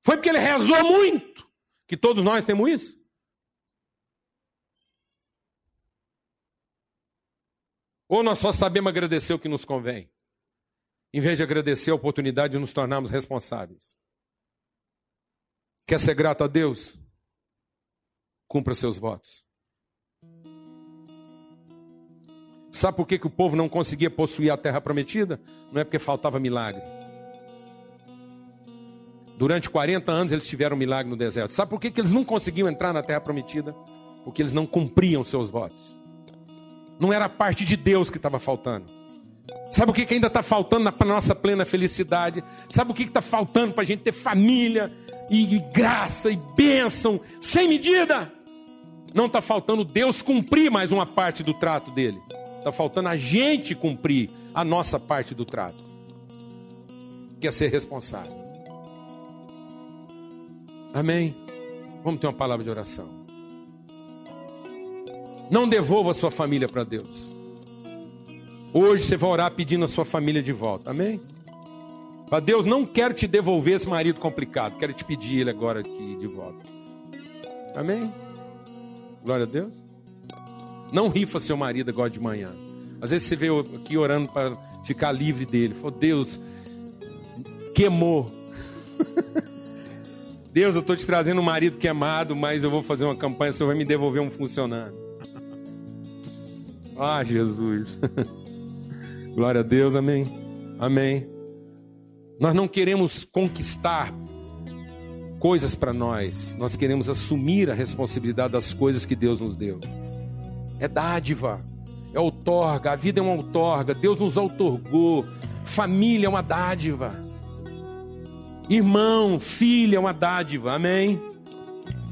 Foi porque ele rezou muito que todos nós temos isso? Ou nós só sabemos agradecer o que nos convém, em vez de agradecer a oportunidade de nos tornarmos responsáveis? Quer ser grato a Deus? cumpra seus votos. Sabe por que, que o povo não conseguia possuir a terra prometida? Não é porque faltava milagre. Durante 40 anos eles tiveram um milagre no deserto. Sabe por que, que eles não conseguiam entrar na terra prometida? Porque eles não cumpriam seus votos. Não era a parte de Deus que estava faltando. Sabe o que, que ainda está faltando para nossa plena felicidade? Sabe o que está faltando para a gente ter família e, graça e bênção sem medida? Não está faltando Deus cumprir mais uma parte do trato dele. Está faltando a gente cumprir a nossa parte do trato. Que é ser responsável. Amém? Vamos ter uma palavra de oração. Não devolva a sua família para Deus. Hoje você vai orar pedindo a sua família de volta. Amém? Para Deus, não quero te devolver esse marido complicado. Quero te pedir ele agora aqui de volta. Amém? Glória a Deus. Não rifa seu marido agora de manhã. Às vezes você vê aqui orando para ficar livre dele. Falou, Deus, queimou. Deus, eu estou te trazendo um marido queimado, mas eu vou fazer uma campanha, o Senhor vai me devolver um funcionário. Ah, Jesus. Glória a Deus, amém. Amém. Nós não queremos conquistar coisas para nós, nós queremos assumir a responsabilidade das coisas que Deus nos deu. É dádiva, é outorga, a vida é uma outorga, Deus nos outorgou, família é uma dádiva, irmão, filha é uma dádiva, amém?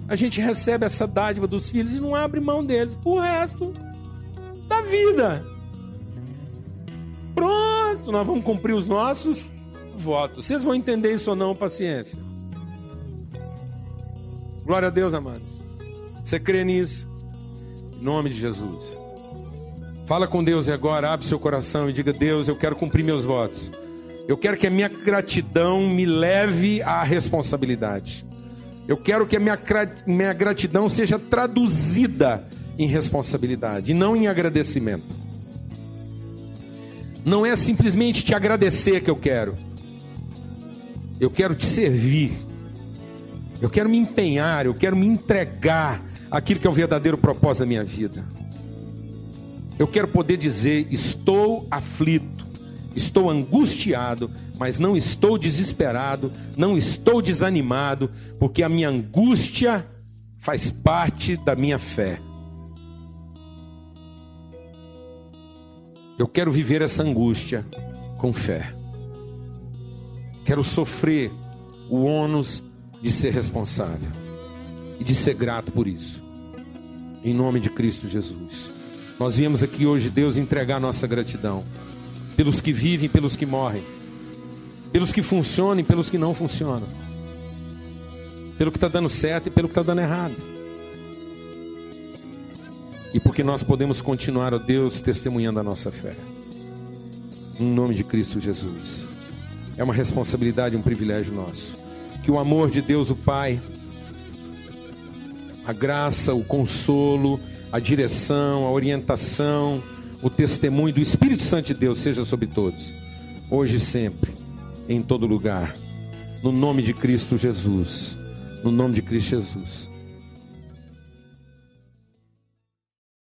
A gente recebe essa dádiva dos filhos e não abre mão deles por resto da vida. Pronto, nós vamos cumprir os nossos votos. Vocês vão entender isso ou não, paciência. Glória a Deus, amados. Você crê nisso? Em nome de Jesus. Fala com Deus agora, abre seu coração e diga: Deus, eu quero cumprir meus votos. Eu quero que a minha gratidão me leve à responsabilidade. Eu quero que a minha, minha gratidão seja traduzida em responsabilidade e não em agradecimento. Não é simplesmente te agradecer que eu quero. Eu quero te servir. Eu quero me empenhar, eu quero me entregar aquilo que é o verdadeiro propósito da minha vida. Eu quero poder dizer: estou aflito, estou angustiado, mas não estou desesperado, não estou desanimado, porque a minha angústia faz parte da minha fé. Eu quero viver essa angústia com fé. Quero sofrer o ônus de ser responsável e de ser grato por isso. Em nome de Cristo Jesus. Nós viemos aqui hoje, Deus, entregar nossa gratidão pelos que vivem, pelos que morrem, pelos que funcionam e pelos que não funcionam, pelo que está dando certo e pelo que está dando errado. E porque nós podemos continuar, ó Deus, testemunhando a nossa fé. Em nome de Cristo Jesus. É uma responsabilidade, um privilégio nosso Que o amor de Deus, o Pai, a graça, o consolo, a direção, a orientação, o testemunho do Espírito Santo de Deus seja sobre todos, hoje e sempre, em todo lugar, no nome de Cristo Jesus. No nome de Cristo Jesus.